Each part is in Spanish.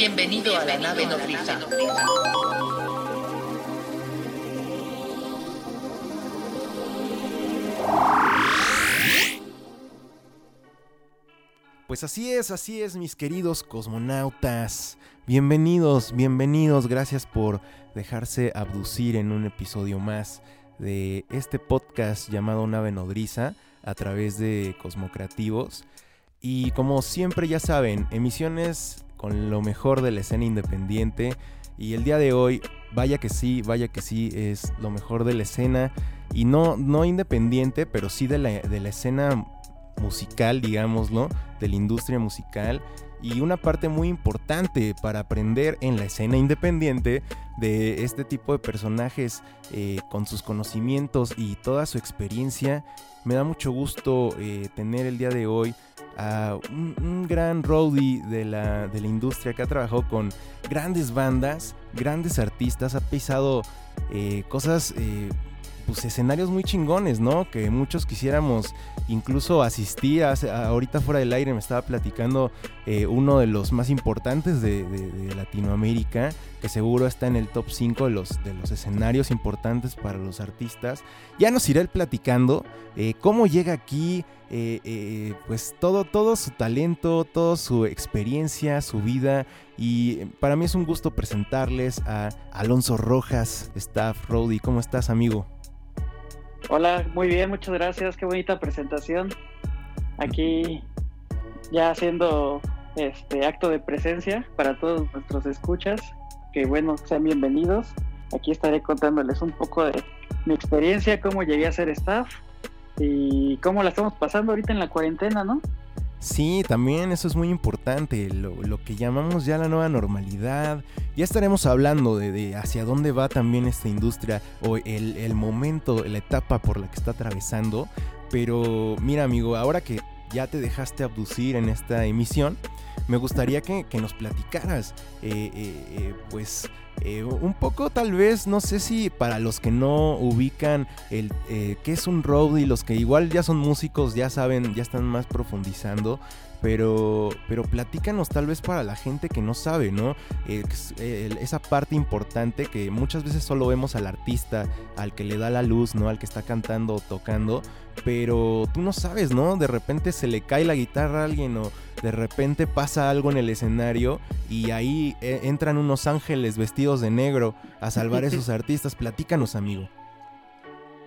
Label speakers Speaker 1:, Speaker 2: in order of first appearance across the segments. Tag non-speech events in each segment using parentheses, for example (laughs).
Speaker 1: Bienvenido a la nave nodriza.
Speaker 2: Pues así es, así es, mis queridos cosmonautas. Bienvenidos, bienvenidos. Gracias por dejarse abducir en un episodio más de este podcast llamado Nave Nodriza a través de Cosmocreativos. Y como siempre ya saben, emisiones con lo mejor de la escena independiente. Y el día de hoy, vaya que sí, vaya que sí, es lo mejor de la escena. Y no, no independiente, pero sí de la, de la escena musical, digámoslo, de la industria musical y una parte muy importante para aprender en la escena independiente de este tipo de personajes eh, con sus conocimientos y toda su experiencia. Me da mucho gusto eh, tener el día de hoy a un, gran roadie de la, de la, industria que ha trabajado con grandes bandas, grandes artistas, ha pisado eh, cosas pues, escenarios muy chingones, ¿no? Que muchos quisiéramos incluso asistir. ahorita fuera del aire me estaba platicando eh, uno de los más importantes de, Latinoamérica, que seguro está en el top 5 de los, de los escenarios importantes para los artistas. Ya nos irá él platicando eh, cómo llega aquí, eh, pues todo, todo su talento, toda su experiencia, su vida. Y para mí es un gusto presentarles a Alonso Rojas, staff Rody. ¿Cómo estás, amigo?
Speaker 3: Hola, muy bien, muchas gracias, qué bonita presentación. Aquí ya haciendo este acto de presencia para todos nuestros escuchas, que bueno, sean bienvenidos. Aquí estaré contándoles un poco de mi experiencia, cómo llegué a ser staff y cómo la estamos pasando ahorita en la cuarentena, ¿no?
Speaker 2: Sí, también eso es muy importante, lo, que llamamos ya la nueva normalidad. Ya estaremos hablando de, hacia dónde va también esta industria o el, el, momento, la etapa por la que está atravesando. Pero mira amigo, ahora que ya te dejaste abducir en esta emisión, me gustaría que, nos platicaras, eh, eh, eh, pues, un poco tal vez, no sé si para los que no ubican el qué es un roadie, los que igual ya son músicos, ya saben, ya están más profundizando, pero, pero platícanos tal vez para la gente que no sabe, ¿no? esa parte importante que muchas veces solo vemos al artista, al que le da la luz, ¿no? Al que está cantando o tocando, pero tú no sabes, ¿no? De repente se le cae la guitarra a alguien o de repente pasa algo en el escenario y ahí eh, entran unos ángeles vestidos de negro a salvar a esos (laughs) artistas. Platícanos, amigo.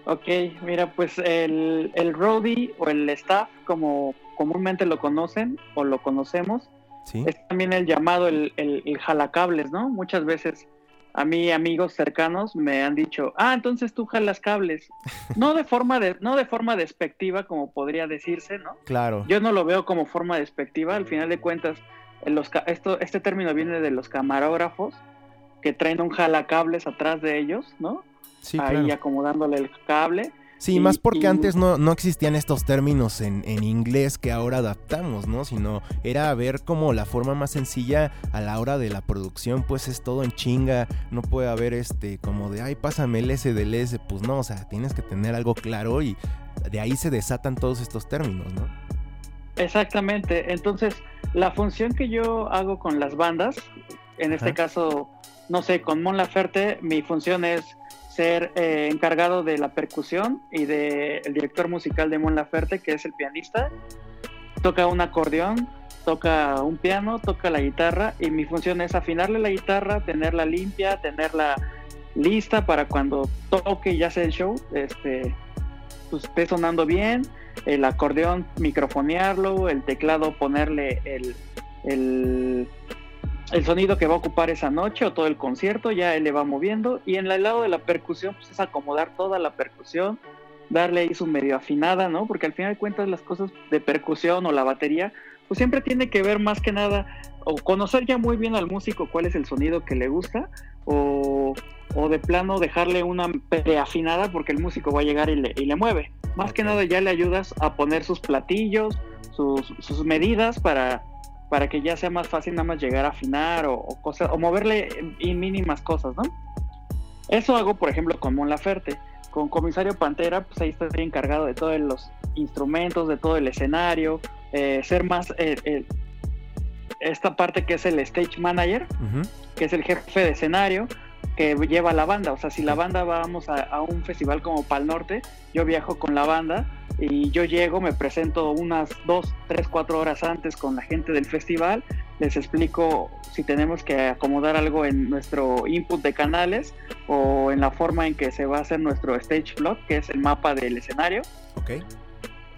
Speaker 3: Ok, mira, pues el, el roadie o el staff, como comúnmente lo conocen o lo conocemos, es también el llamado el, el, jalacables, ¿no? Muchas veces a mí amigos cercanos me han dicho, ah, entonces tú jalas cables. (laughs) No de forma de, no de forma despectiva, como podría decirse, ¿no?
Speaker 2: Claro.
Speaker 3: Yo no lo veo como forma despectiva. Al final de cuentas, los, esto, este término viene de los camarógrafos que traen un jalacables atrás de ellos, ¿no? Sí, Ahí acomodándole el cable.
Speaker 2: Sí, más porque antes no, no, existían estos términos en, en, inglés que ahora adaptamos, ¿no? Sino era ver como la forma más sencilla a la hora de la producción, pues es todo en chinga, no puede haber este como de, ay, pásame el S del S, pues no, o sea, tienes que tener algo claro y de ahí se desatan todos estos términos, ¿no?
Speaker 3: Exactamente, entonces la función que yo hago con las bandas, en este caso, no sé, con Mon Laferte, mi función es ser eh, encargado de la percusión y del el director musical de Mon Laferte, que es el pianista. Toca un acordeón, toca un piano, toca la guitarra y mi función es afinarle la guitarra, tenerla limpia, tenerla lista para cuando toque ya sea el show, este, pues esté sonando bien, el acordeón microfonearlo, el teclado ponerle el, el el sonido que va a ocupar esa noche o todo el concierto, ya él le va moviendo. Y en el lado de la percusión, pues es acomodar toda la percusión, darle ahí su medio afinada, ¿no? Porque al final de cuentas las cosas de percusión o la batería, pues siempre tiene que ver más que nada, o conocer ya muy bien al músico cuál es el sonido que le gusta, o, o de plano dejarle una preafinada porque el músico va a llegar y le, y le mueve. Más que nada ya le ayudas a poner sus platillos, sus, sus medidas para para que ya sea más fácil nada más llegar a afinar o, cosas, o moverle mínimas cosas, ¿no? Eso hago, por ejemplo, con Mon Laferte. Con Comisario Pantera, pues ahí estoy encargado de todos los instrumentos, de todo el escenario, eh, ser más, eh, esta parte que es el stage manager, que es el jefe de escenario, que lleva la banda. O sea, si la banda vamos a, un festival como Pal Norte, yo viajo con la banda y yo llego, me presento unas dos, tres, cuatro horas antes con la gente del festival, les explico si tenemos que acomodar algo en nuestro input de canales o en la forma en que se va a hacer nuestro stage plot, que es el mapa del escenario.
Speaker 2: Ok.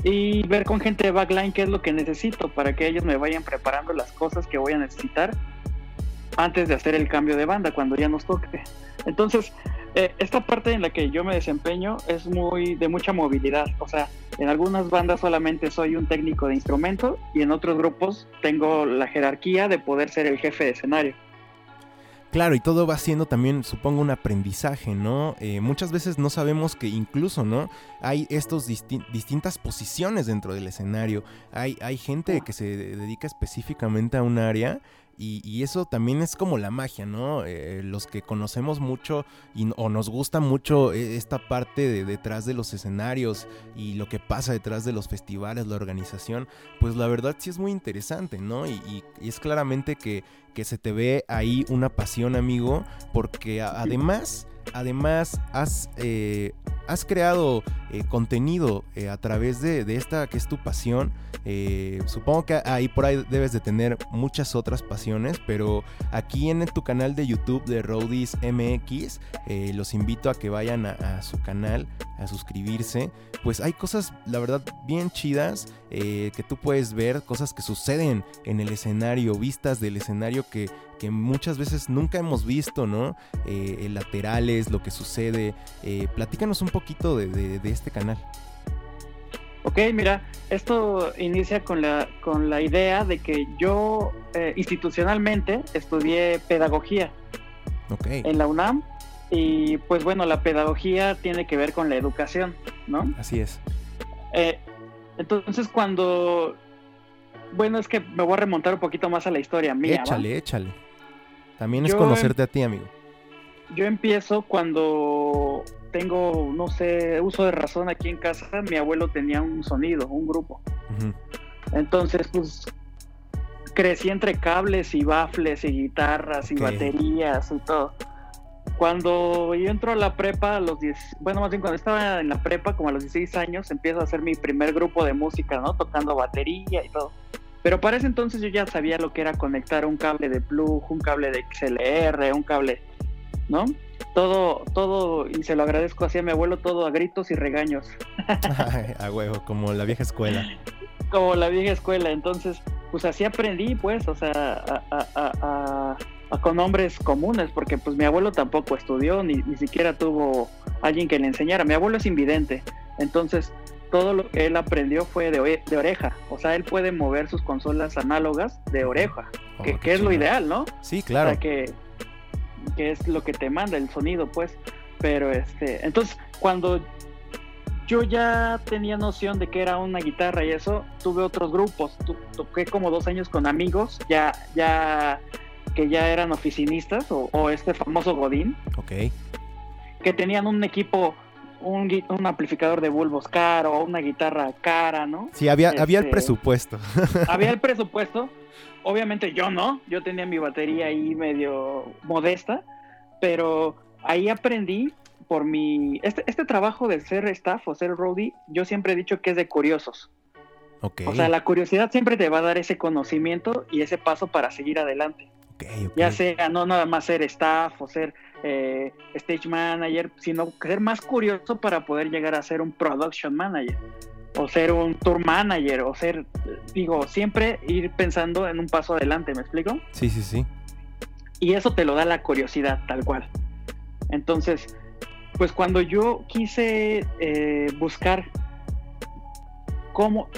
Speaker 3: Y ver con gente de backline qué es lo que necesito para que ellos me vayan preparando las cosas que voy a necesitar antes de hacer el cambio de banda, cuando ya nos toque. Entonces, eh, esta parte en la que yo me desempeño es muy de mucha movilidad. O sea, en algunas bandas solamente soy un técnico de instrumento y en otros grupos tengo la jerarquía de poder ser el jefe de escenario.
Speaker 2: Claro, y todo va siendo también, supongo, un aprendizaje, ¿no? Eh, muchas veces no sabemos que incluso, ¿no? Hay estos distintas posiciones dentro del escenario. Hay, hay gente que se dedica específicamente a un área y, eso también es como la magia, ¿no? Eh, los que conocemos mucho y, o nos gusta mucho eh, esta parte de detrás de los escenarios y lo que pasa detrás de los festivales, la organización, pues la verdad sí es muy interesante, ¿no? Y, es claramente que, que, se te ve ahí una pasión, amigo, porque además además has, eh, has creado eh, contenido eh, a través de, esta que es tu pasión. supongo que ahí por ahí debes de tener muchas otras pasiones, pero aquí en tu canal de YouTube de Roadies MX, los invito a que vayan a, su canal, a suscribirse. Pues hay cosas, la verdad, bien chidas que tú puedes ver, cosas que suceden en el escenario, vistas del escenario que, que muchas veces nunca hemos visto, ¿no? Eh, laterales, lo que sucede. Eh, platícanos un poquito de, este canal.
Speaker 3: Ok, mira, esto inicia con la, con la idea de que yo eh, institucionalmente estudié pedagogía en la UNAM y pues bueno, la pedagogía tiene que ver con la educación, ¿no?
Speaker 2: Así es.
Speaker 3: entonces cuando bueno, es que me voy a remontar un poquito más a la historia mía.
Speaker 2: Échale, échale. También es conocerte a ti, amigo.
Speaker 3: Yo empiezo cuando tengo, no sé, uso de razón aquí en casa. Mi abuelo tenía un sonido, un grupo. Entonces, pues crecí entre cables y bafles y guitarras y baterías y todo. Cuando yo entro a la prepa a los 10, bueno, más bien cuando estaba en la prepa, como a los 16 años, empiezo a hacer mi primer grupo de música, ¿no? Tocando batería y todo. Pero para ese entonces yo ya sabía lo que era conectar un cable de plug, un cable de XLR, un cable, ¿no? Todo, todo, y se lo agradezco así a mi abuelo, todo a gritos y regaños.
Speaker 2: a huevo, como la vieja escuela.
Speaker 3: Como la vieja escuela, entonces, pues así aprendí, pues, o sea, a, con hombres comunes, porque pues mi abuelo tampoco estudió, ni, ni siquiera tuvo alguien que le enseñara. Mi abuelo es invidente, entonces todo lo que él aprendió fue de, de oreja. O sea, él puede mover sus consolas análogas de oreja, oh, que, es lo ideal, ¿no?
Speaker 2: Sí, claro.
Speaker 3: O sea, que, que es lo que te manda el sonido, pues. Pero este, entonces, cuando yo ya tenía noción de que era una guitarra y eso, tuve otros grupos. toqué como dos años con amigos, ya, ya, que ya eran oficinistas o, o este famoso Godín.
Speaker 2: Ok.
Speaker 3: Que tenían un equipo un, amplificador de bulbos caro, una guitarra cara, ¿no?
Speaker 2: Sí, había, había el este, presupuesto. (laughs)
Speaker 3: Había el presupuesto. Obviamente yo no, yo tenía mi batería ahí medio modesta, pero ahí aprendí por mi... Este, este trabajo de ser staff o ser roadie, yo siempre he dicho que es de curiosos.
Speaker 2: Okay.
Speaker 3: O sea, la curiosidad siempre te va a dar ese conocimiento y ese paso para seguir adelante. Ya sea no nada más ser staff o ser eh, stage manager, sino ser más curioso para poder llegar a ser un production manager o ser un tour manager o ser, digo, siempre ir pensando en un paso adelante, ¿me explico?
Speaker 2: Sí, sí, sí.
Speaker 3: Y eso te lo da la curiosidad, tal cual. Entonces, pues cuando yo quise eh, buscar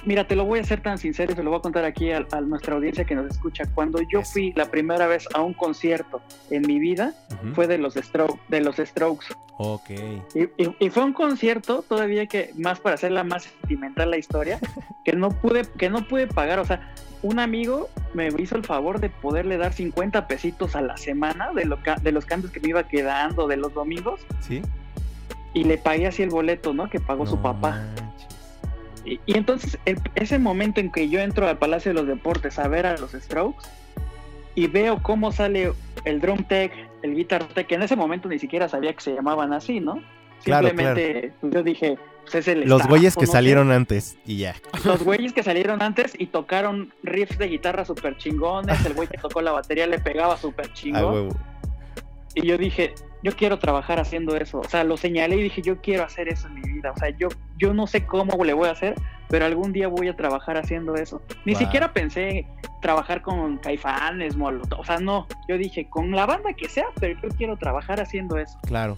Speaker 3: mira, te lo voy a hacer tan sincero y se lo voy a contar aquí a, nuestra audiencia que nos escucha. Cuando yo fui la primera vez a un concierto en mi vida, fue de los, de los Strokes.
Speaker 2: Ok.
Speaker 3: Y, fue un concierto, todavía que más para hacerla más sentimental la historia, (laughs) que no pude, que no pude pagar. O sea, un amigo me hizo el favor de poderle dar 50 pesitos a la semana de, lo, de los cambios que me iba quedando de los domingos.
Speaker 2: Sí.
Speaker 3: Y le pagué así el boleto, ¿no? Que pagó su papá. Y, y entonces el- ese momento en que yo entro al Palacio de los Deportes a ver a los Strokes y veo cómo sale el drum tech, el guitar tech, que en ese momento ni siquiera sabía que se llamaban así, ¿no?
Speaker 2: Claro,
Speaker 3: Simplemente pues, yo dije, pues es el
Speaker 2: Los güeyes que
Speaker 3: no
Speaker 2: salieron antes y ya.
Speaker 3: Los güeyes que salieron antes y tocaron riffs de guitarra súper chingones, el güey que tocó la batería le pegaba súper chingón. (laughs) Y yo dije, yo quiero trabajar haciendo eso. O sea, lo señalé y dije, yo quiero hacer eso en mi vida. O sea, yo, yo no sé cómo le voy a hacer, pero algún día voy a trabajar haciendo eso. Ni
Speaker 2: Wow.
Speaker 3: siquiera pensé trabajar con caifanes, molotov. O sea, no. Yo dije, con la banda que sea, pero yo quiero trabajar haciendo eso.
Speaker 2: Claro.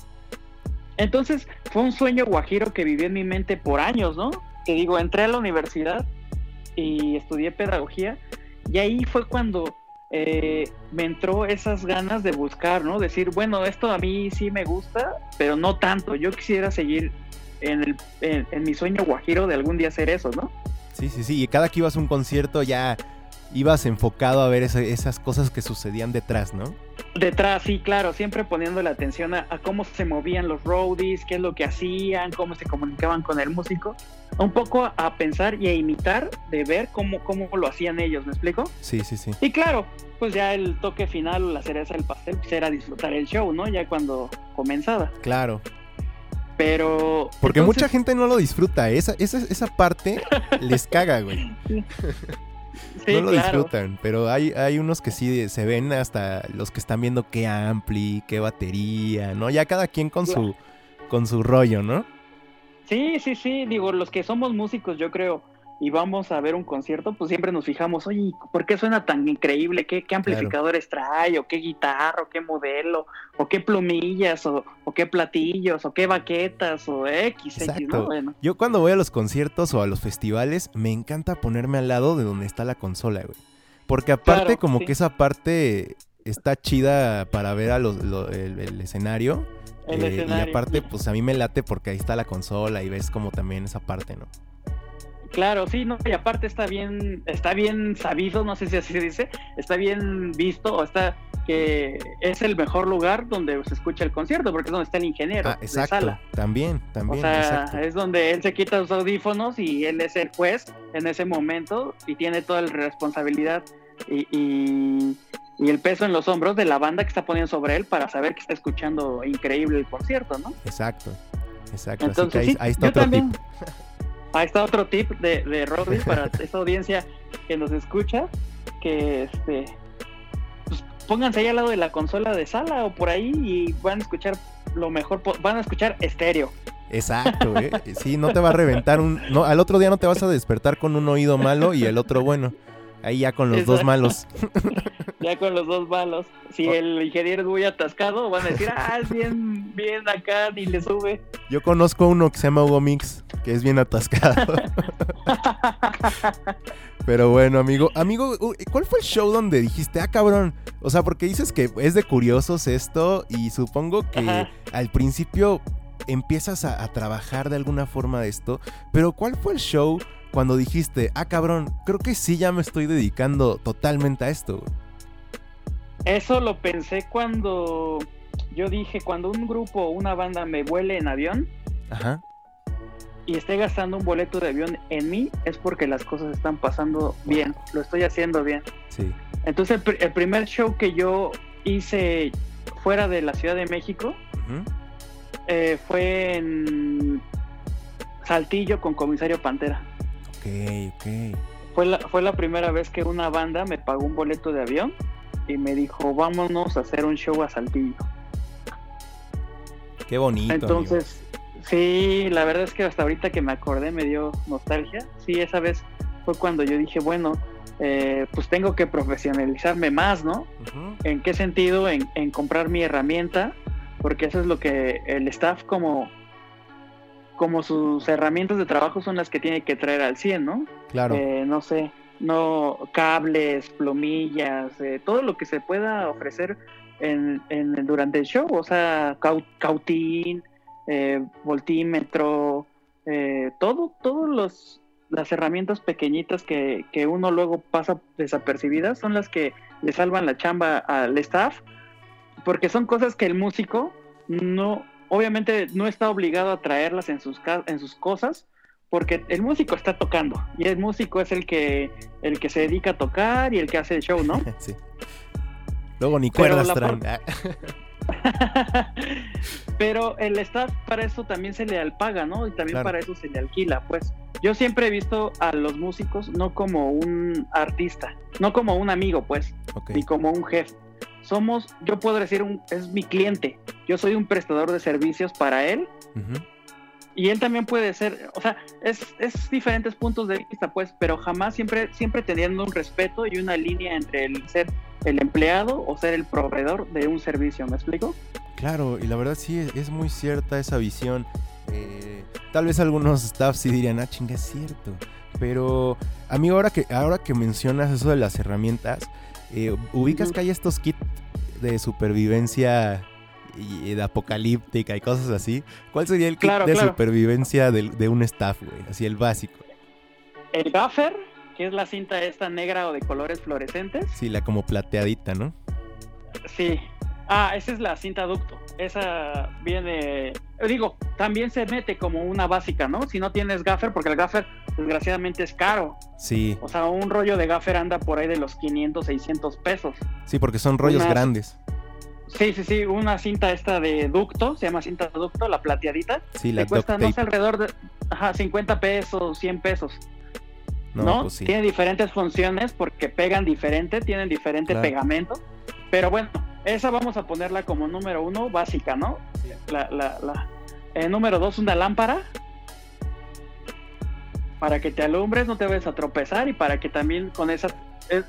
Speaker 3: Entonces, fue un sueño guajiro que viví en mi mente por años, ¿no? Que digo, entré a la universidad y estudié pedagogía y ahí fue cuando eh, me entró esas ganas de buscar, ¿no? Decir, bueno, esto a mí sí me gusta, pero no tanto. Yo quisiera seguir en, el, en, en mi sueño guajiro de algún día hacer eso, ¿no?
Speaker 2: Sí, sí, sí. Y cada que ibas a un concierto ya ibas enfocado a ver esas cosas que sucedían detrás, ¿no?
Speaker 3: Detrás, sí, claro, siempre poniendo la atención a, a cómo se movían los roadies, qué es lo que hacían, cómo se comunicaban con el músico. Un poco a, pensar y a imitar de ver cómo, cómo lo hacían ellos, ¿me explico?
Speaker 2: Sí, sí, sí.
Speaker 3: Y claro, pues ya el toque final o la cereza del pastel pues era disfrutar el show, ¿no? Ya cuando comenzaba.
Speaker 2: Claro.
Speaker 3: Pero...
Speaker 2: Porque
Speaker 3: entonces,
Speaker 2: mucha gente no lo disfruta. Esa, esa, esa parte (laughs) les caga, güey.
Speaker 3: Sí,
Speaker 2: no lo
Speaker 3: claro.
Speaker 2: disfrutan. Pero hay, hay unos que sí se ven hasta los que están viendo qué ampli, qué batería, ¿no? Ya cada quien con su, con su rollo, ¿no?
Speaker 3: Sí, sí, sí, digo, los que somos músicos, yo creo, y vamos a ver un concierto, pues siempre nos fijamos, oye, ¿por qué suena tan increíble? ¿Qué, qué amplificadores trae? ¿O qué guitarra? ¿O qué modelo? ¿O qué plumillas? ¿O, o qué platillos? ¿O qué baquetas? ¿O X, X. ¿no? Bueno,
Speaker 2: Yo cuando voy a los conciertos o a los festivales, me encanta ponerme al lado de donde está la consola, güey. Porque aparte
Speaker 3: Claro,
Speaker 2: como
Speaker 3: sí.
Speaker 2: que esa parte está chida para ver a los, lo- el, el escenario.
Speaker 3: el
Speaker 2: eh,
Speaker 3: escenario.
Speaker 2: Y aparte, pues a mí me late porque ahí está la consola y ves como también esa parte, ¿no?
Speaker 3: Claro, sí, no, y aparte está bien, está bien sabido, no sé si así se dice, está bien visto, o está que es el mejor lugar donde se escucha el concierto, porque es donde está el ingeniero
Speaker 2: Ah,
Speaker 3: de
Speaker 2: exacto.
Speaker 3: sala.
Speaker 2: También,
Speaker 3: O
Speaker 2: también,
Speaker 3: sea,
Speaker 2: exacto.
Speaker 3: es donde él se quita los audífonos y él es el juez en ese momento y tiene toda la responsabilidad y, y- y el peso en los hombros de la banda que está poniendo sobre él para saber que está escuchando increíble el concierto, ¿no?
Speaker 2: Exacto. Exacto.
Speaker 3: Entonces,
Speaker 2: Así
Speaker 3: sí,
Speaker 2: que ahí, ahí está
Speaker 3: yo
Speaker 2: otro
Speaker 3: también-
Speaker 2: tip. (laughs)
Speaker 3: Ahí está otro tip de, de (laughs) para esta audiencia que nos escucha, que este pues, pónganse ahí al lado de la consola de sala o por ahí y van a escuchar lo mejor, van a escuchar estéreo.
Speaker 2: Exacto, güey. Sí, no te va a reventar un. No, al otro día no te vas a despertar con un oído malo y el otro bueno. Ahí ya con los dos malos. (laughs)
Speaker 3: Ya con los dos malos. Si
Speaker 2: Oh.
Speaker 3: el ingeniero es muy atascado, van a decir, ah, es bien, bien acá, ni le sube.
Speaker 2: Yo conozco uno que se llama Hugo Mix, que es bien atascado. Pero bueno, amigo, amigo, ¿cuál fue el show donde dijiste, ah, cabrón? O sea, porque dices que es de curiosos esto y supongo que
Speaker 3: Ajá.
Speaker 2: al principio empiezas a, a trabajar de alguna forma de esto, pero ¿cuál fue el show cuando dijiste, ah, cabrón, creo que sí ya me estoy dedicando totalmente a esto? güey"?
Speaker 3: Eso lo pensé cuando yo dije, cuando un grupo o una banda me vuele en avión
Speaker 2: Ajá,
Speaker 3: y esté gastando un boleto de avión en mí, es porque las cosas están pasando bien, lo estoy haciendo bien.
Speaker 2: sí.
Speaker 3: Entonces el, pr- el primer show que yo hice fuera de la Ciudad de México eh, fue en Saltillo con Comisario Pantera.
Speaker 2: Ok, ok.
Speaker 3: Fue la, fue la primera vez que una banda me pagó un boleto de avión y me dijo, vámonos a hacer un show a Saltillo.
Speaker 2: Qué bonito. amigo.
Speaker 3: Sí, la verdad es que hasta ahorita que me acordé me dio nostalgia. Sí, esa vez fue cuando yo dije, bueno, eh, pues tengo que profesionalizarme más, ¿no? ¿En qué sentido? En, en comprar mi herramienta, porque eso es lo que el staff como, como sus herramientas de trabajo son las que tiene que traer al 100, ¿no?
Speaker 2: Claro.
Speaker 3: Eh, no sé, no cables, plumillas, eh, todo lo que se pueda ofrecer en, en- durante el show, o sea, cau- cautín, eh, voltímetro, eh, todo, todos los las herramientas pequeñitas que, que uno luego pasa desapercibidas son las que le salvan la chamba al staff, porque son cosas que el músico no, obviamente no está obligado a traerlas en sus, en sus cosas, porque el músico está tocando y el músico es el que el que se dedica a tocar y el que hace el show, ¿no? (laughs)
Speaker 2: sí. Luego ni cuerdas traen. (laughs) (laughs)
Speaker 3: Pero el staff para eso también se le paga, ¿no? Y también
Speaker 2: Claro.
Speaker 3: para eso se le alquila. Pues yo siempre he visto a los músicos no como un artista, no como un amigo, pues, ni como un jefe. Somos, yo puedo decir, un, es mi cliente. Yo soy un prestador de servicios para él y él también puede ser, o sea, es, es diferentes puntos de vista, pues, pero jamás siempre, siempre teniendo un respeto y una línea entre el ser el empleado o ser el proveedor de un servicio, ¿me explico?
Speaker 2: Claro, y la verdad sí es, muy cierta esa visión. Eh, tal vez algunos staffs sí dirían, ah, chinga, es cierto. Pero, amigo, ahora que, ahora que mencionas eso de las herramientas, eh, ubicas que hay estos kits de supervivencia y, de apocalíptica y cosas así. ¿Cuál sería el kit
Speaker 3: Claro,
Speaker 2: de
Speaker 3: claro.
Speaker 2: supervivencia del- de, un staff, güey? Así el básico.
Speaker 3: El gaffer, que es la cinta esta negra o de colores fluorescentes,
Speaker 2: Sí, la como plateadita, ¿no?
Speaker 3: sí. Ah, esa es la cinta ducto. Esa viene, digo, también se mete como una básica, ¿no? Si no tienes gaffer, porque el gaffer desgraciadamente es caro.
Speaker 2: Sí,
Speaker 3: O sea, un rollo de gaffer anda por ahí de los 500, 600 pesos.
Speaker 2: sí, porque son rollos grandes.
Speaker 3: Sí, sí, sí, una cinta esta de ducto, se llama cinta ducto, la plateadita,
Speaker 2: Sí, la
Speaker 3: te cuesta, no sé, alrededor de ajá, 50 pesos, 100 pesos,
Speaker 2: No,
Speaker 3: ¿no?
Speaker 2: pues sí.
Speaker 3: Tiene diferentes funciones porque pegan diferente, tienen diferente
Speaker 2: Claro.
Speaker 3: pegamento, pero bueno, esa vamos a ponerla como número uno, básica, ¿no? La, la, la. Eh, número dos, una lámpara, para que te alumbres, no te vayas a tropezar y para que también con esa... es-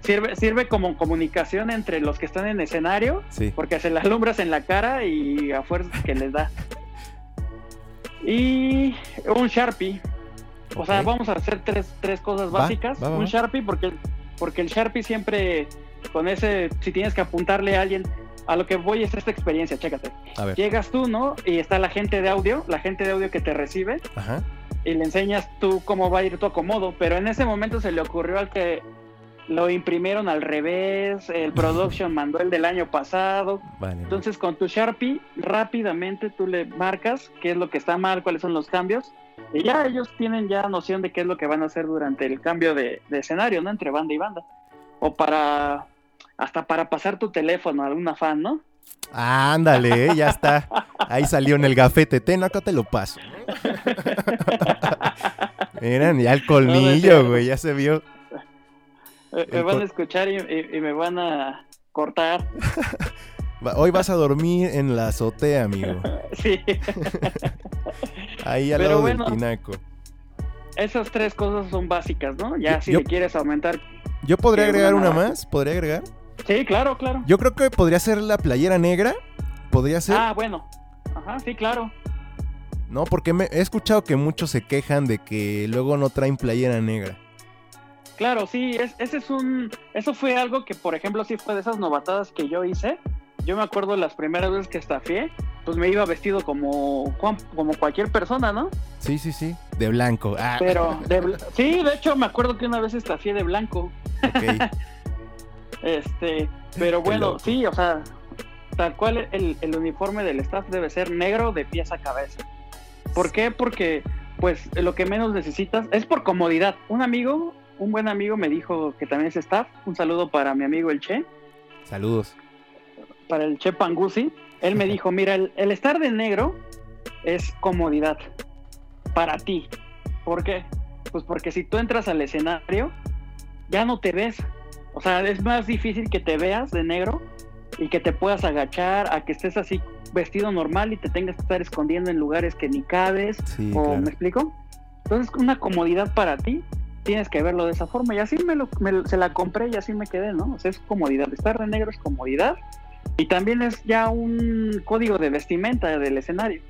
Speaker 3: sirve, sirve como comunicación entre los que están en escenario
Speaker 2: Sí.
Speaker 3: porque se la alumbras en la cara y a fuerza que les da. (laughs) Y un Sharpie. O sea, vamos a hacer tres, tres cosas
Speaker 2: Va,
Speaker 3: básicas.
Speaker 2: va, va,
Speaker 3: un. Sharpie porque, porque el Sharpie siempre con ese, si tienes que apuntarle a alguien, a lo que voy es esta experiencia, chécate.
Speaker 2: A ver.
Speaker 3: Llegas tú, ¿no? Y está la gente de audio, la gente de audio que te recibe
Speaker 2: Ajá.
Speaker 3: y le enseñas tú cómo va a ir tu acomodo, pero en ese momento se le ocurrió al que lo imprimieron al revés, el production (laughs) mandó el del año pasado,
Speaker 2: Vale.
Speaker 3: entonces con tu Sharpie rápidamente tú le marcas qué es lo que está mal, cuáles son los cambios y ya ellos tienen ya noción de qué es lo que van a hacer durante el cambio de, de escenario, ¿no? Entre banda y banda. O para, hasta para pasar tu teléfono a alguna fan, ¿no?
Speaker 2: Ándale, eh, ya está. Ahí salió en el gafete. Ten, acá te lo paso. (laughs) Miren, ya el
Speaker 3: No, no es
Speaker 2: colmillo, güey, ya se vio.
Speaker 3: Eh, Me van a escuchar y, y- y me van a cortar. (laughs)
Speaker 2: Hoy vas a dormir en la azotea, amigo. (laughs)
Speaker 3: Sí.
Speaker 2: Ahí al
Speaker 3: Pero
Speaker 2: lado
Speaker 3: bueno.
Speaker 2: del tinaco.
Speaker 3: Esas tres cosas son básicas, ¿no? Ya
Speaker 2: Yo-
Speaker 3: si le quieres aumentar.
Speaker 2: Yo podría agregar
Speaker 3: una
Speaker 2: más, podría agregar.
Speaker 3: Sí, claro, claro.
Speaker 2: Yo creo que podría ser la playera negra. Podría ser.
Speaker 3: Ah, bueno. Ajá, sí, claro.
Speaker 2: No, porque me- he escuchado que muchos se quejan de que luego no traen playera negra.
Speaker 3: Claro, sí, es, ese es un, eso fue algo que, por ejemplo, sí fue de esas novatadas que yo hice. Yo me acuerdo las primeras veces que estafié, pues me iba vestido como, como cualquier persona, ¿no?
Speaker 2: Sí, sí, sí. De blanco. Ah,
Speaker 3: Pero, (laughs) de bl- sí, de hecho me acuerdo que una vez estafié de blanco. (laughs) Este, pero bueno, sí, o sea, tal cual el, el uniforme del staff debe ser negro de pies a cabeza. ¿Por qué? Porque, pues, lo que menos necesitas es por comodidad. Un amigo, un buen amigo me dijo que también es staff. Un saludo para mi amigo el Che,
Speaker 2: Saludos.
Speaker 3: para el Che Pangusi. Él me (laughs) dijo, mira, el, el estar de negro es comodidad para ti. ¿Por qué? Pues porque si tú entras al escenario, ya no te ves. O sea, es más difícil que te veas de negro y que te puedas agachar a que estés así vestido normal y te tengas que estar escondiendo en lugares que ni cabes.
Speaker 2: Sí,
Speaker 3: ¿O
Speaker 2: claro.
Speaker 3: me explico? Entonces, una comodidad para ti, tienes que verlo de esa forma. Y así me lo, me se la compré y así me quedé, ¿no? O sea, es comodidad. Estar de negro es comodidad. Y también es ya un código de vestimenta del escenario,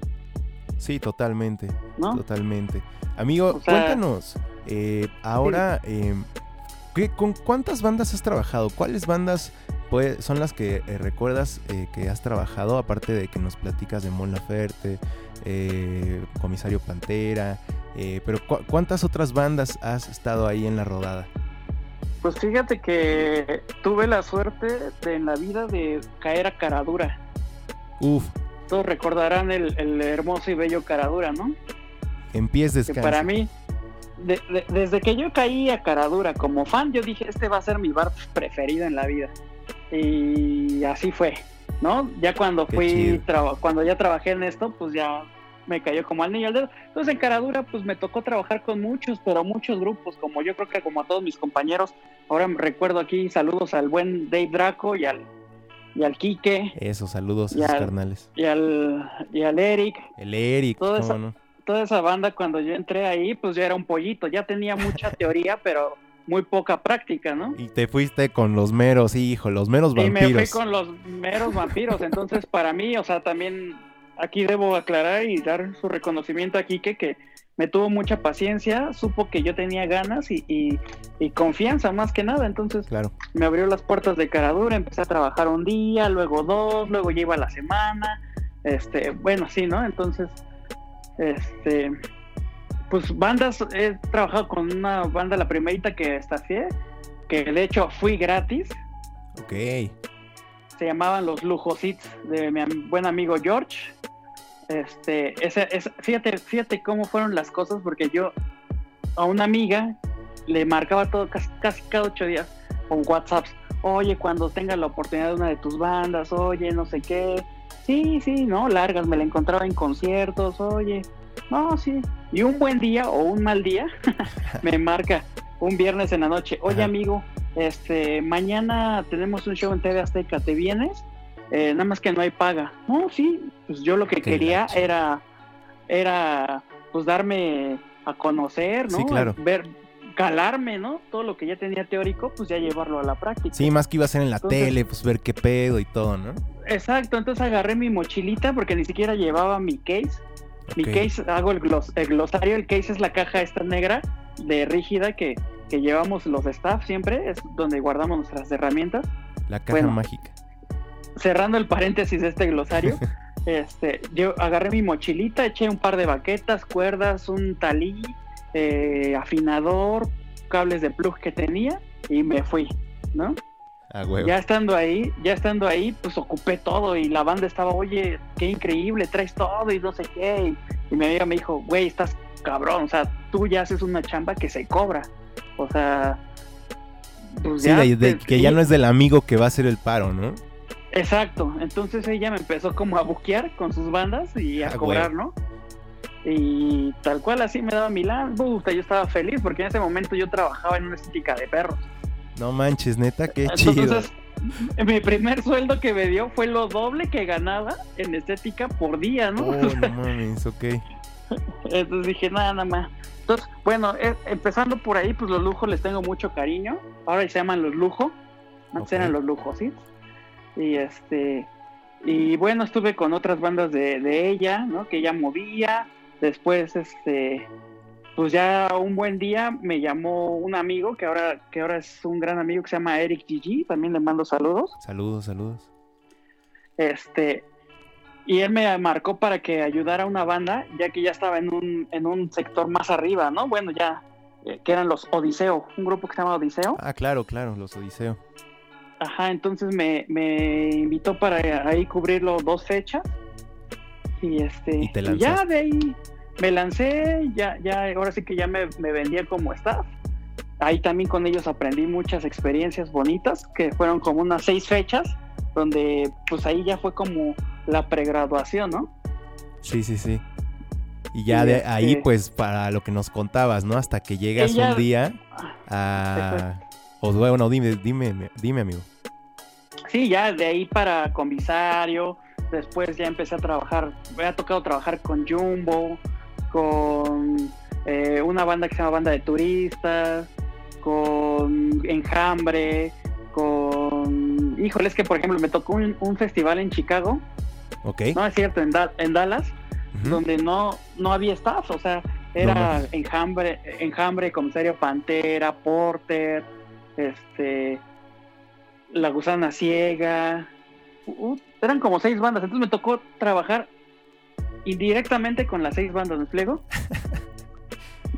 Speaker 2: Sí, totalmente.
Speaker 3: ¿no?
Speaker 2: Totalmente. Amigo,
Speaker 3: O sea-
Speaker 2: cuéntanos. eh, ahora, eh, ¿qué- ¿con cuántas bandas has trabajado? ¿Cuáles bandas pues, son las que eh, recuerdas eh, que has trabajado? Aparte de que nos platicas de Mon Laferte, eh, Comisario Pantera. Eh, pero cu- ¿cuántas otras bandas has estado ahí en la rodada?
Speaker 3: Pues fíjate que tuve la suerte de, en la vida de caer a Caradura.
Speaker 2: Uf,
Speaker 3: Todos recordarán el, el hermoso y bello Caradura, ¿no?
Speaker 2: En pies
Speaker 3: que
Speaker 2: descansa.
Speaker 3: para mí, de- de- desde que yo caí a Caradura como fan, yo dije, este va a ser mi bar preferido en la vida. Y así fue, ¿no? Ya cuando
Speaker 2: Qué
Speaker 3: fui, cuando ya trabajé en esto, pues ya me cayó como al niño al dedo. Entonces en Caradura, pues me tocó trabajar con muchos, pero muchos grupos, como yo creo que como a todos mis compañeros. Ahora me recuerdo aquí saludos al buen Dave Draco y al, y al Quique
Speaker 2: Eso, saludos
Speaker 3: Ya.
Speaker 2: esos carnales.
Speaker 3: y al, y al Eric.
Speaker 2: El Eric,
Speaker 3: Todo
Speaker 2: ¿cómo
Speaker 3: eso-
Speaker 2: no?
Speaker 3: toda esa banda cuando yo entré ahí, pues yo era un pollito, ya tenía mucha (laughs) teoría, pero muy poca práctica, ¿no?
Speaker 2: Y te fuiste con los meros, hijo, los meros
Speaker 3: Y me fui
Speaker 2: vampiros.
Speaker 3: con los meros vampiros, entonces para mí, o sea, también aquí debo aclarar y dar su reconocimiento a Quique que me tuvo mucha paciencia, supo que yo tenía ganas y, y- y confianza más que nada, entonces
Speaker 2: Claro.
Speaker 3: me abrió las puertas de Caradura, empecé a trabajar un día, luego dos, luego ya iba la semana, este, bueno, sí, ¿no? Entonces, este, pues bandas, he trabajado con una banda, la primerita que estafié, que de hecho fui gratis,
Speaker 2: Ok.
Speaker 3: se llamaban los Lujosits de mi buen amigo George. Este, ese, ese- fíjate, fíjate cómo fueron las cosas, porque yo a una amiga le marcaba todo casi, casi cada ocho días con WhatsApps. Oye, cuando tenga la oportunidad de una de tus bandas, oye, no sé qué. Sí, sí, no, largas, me la encontraba en conciertos, oye, no, sí. Y un buen día o un mal día (laughs) me marca un viernes en la noche, oye,
Speaker 2: Ajá.
Speaker 3: amigo, este, mañana tenemos un show en TV Azteca, ¿te vienes? Eh, nada más que no hay paga. No, sí, pues yo lo que quería era, era, pues darme a conocer, ¿no?
Speaker 2: Sí, claro.
Speaker 3: Ver, calarme, ¿no? Todo lo que ya tenía teórico, pues ya llevarlo a la práctica.
Speaker 2: Sí, más que iba a ser en la
Speaker 3: Entonces-
Speaker 2: tele, pues ver qué pedo y todo, ¿no?
Speaker 3: Exacto, entonces agarré mi mochilita porque ni siquiera llevaba mi case. Mi case, hago el, glos- el glosario, el case es la caja esta negra de rígida que, que llevamos los staff siempre, es donde guardamos nuestras herramientas.
Speaker 2: La caja
Speaker 3: bueno.
Speaker 2: mágica.
Speaker 3: Cerrando el paréntesis de este glosario, (laughs) este, yo agarré mi mochilita, eché un par de baquetas, cuerdas, un talí, eh, afinador, cables de plug que tenía y me fui, ¿no? Ya estando ahí, ya estando ahí, pues ocupé todo y la banda estaba, oye, qué increíble, traes todo y no sé qué. Y, y mi amiga me dijo, güey, estás cabrón, o sea, tú ya haces una chamba que se cobra. O sea, pues
Speaker 2: Sí,
Speaker 3: ya
Speaker 2: de- de-
Speaker 3: te-
Speaker 2: que ya no es del amigo que va a hacer el paro, ¿no?
Speaker 3: Exacto, entonces ella me empezó como a buquear con sus bandas y a
Speaker 2: Ah,
Speaker 3: cobrar, ¿no? Y tal cual así me daba mi puta, yo estaba feliz porque en ese momento yo trabajaba en una estética de perros.
Speaker 2: No manches, neta, qué chido.
Speaker 3: Entonces, (laughs) mi primer sueldo que me dio fue lo doble que ganaba en estética por día, ¿no?
Speaker 2: Oh, (laughs) no mames, ok.
Speaker 3: Entonces dije, nada, nada más. Entonces, bueno, eh, empezando por ahí, pues los lujos les tengo mucho cariño. Ahora se llaman los lujos. Antes eran los lujos, ¿sí? Y este. Y bueno, estuve con otras bandas de, de ella, ¿no? Que ella movía. Después, este. Pues ya un buen día me llamó un amigo que ahora, que ahora es un gran amigo que se llama Eric Gigi. También le mando saludos.
Speaker 2: Saludos, saludos.
Speaker 3: Este, y él me marcó para que ayudara a una banda, ya que ya estaba en un, en un sector más arriba, ¿no? Bueno, ya, eh, que eran los Odiseo, un grupo que se llama Odiseo.
Speaker 2: Ah, claro, claro, los Odiseo.
Speaker 3: Ajá, entonces me, me invitó para ahí cubrirlo dos fechas. Y este,
Speaker 2: Y te
Speaker 3: y ya de ahí me lancé, ya, ya, ahora sí que ya me, me vendía como staff. Ahí también con ellos aprendí muchas experiencias bonitas, que fueron como unas seis fechas, donde pues ahí ya fue como la pregraduación, ¿no?
Speaker 2: Sí, sí, sí. Y ya
Speaker 3: Y
Speaker 2: de
Speaker 3: este-
Speaker 2: ahí, pues, para lo que nos contabas, ¿no? Hasta que llegas
Speaker 3: Ella-
Speaker 2: un día a... O bueno, dime, dime, dime, amigo.
Speaker 3: Sí, ya de ahí para comisario, después ya empecé a trabajar, me ha tocado trabajar con Jumbo, con eh, una banda que se llama Banda de Turistas, con Enjambre, con... Híjole, es que por ejemplo me tocó un, un festival en Chicago,
Speaker 2: Ok.
Speaker 3: no es cierto, en, Da- en Dallas, donde no, no había staff, o sea, era enjambre, enjambre, comisario Pantera, Porter, este, La Gusana Ciega, uh, eran como seis bandas, entonces me tocó trabajar indirectamente con las seis bandas, ¿me explico? (laughs)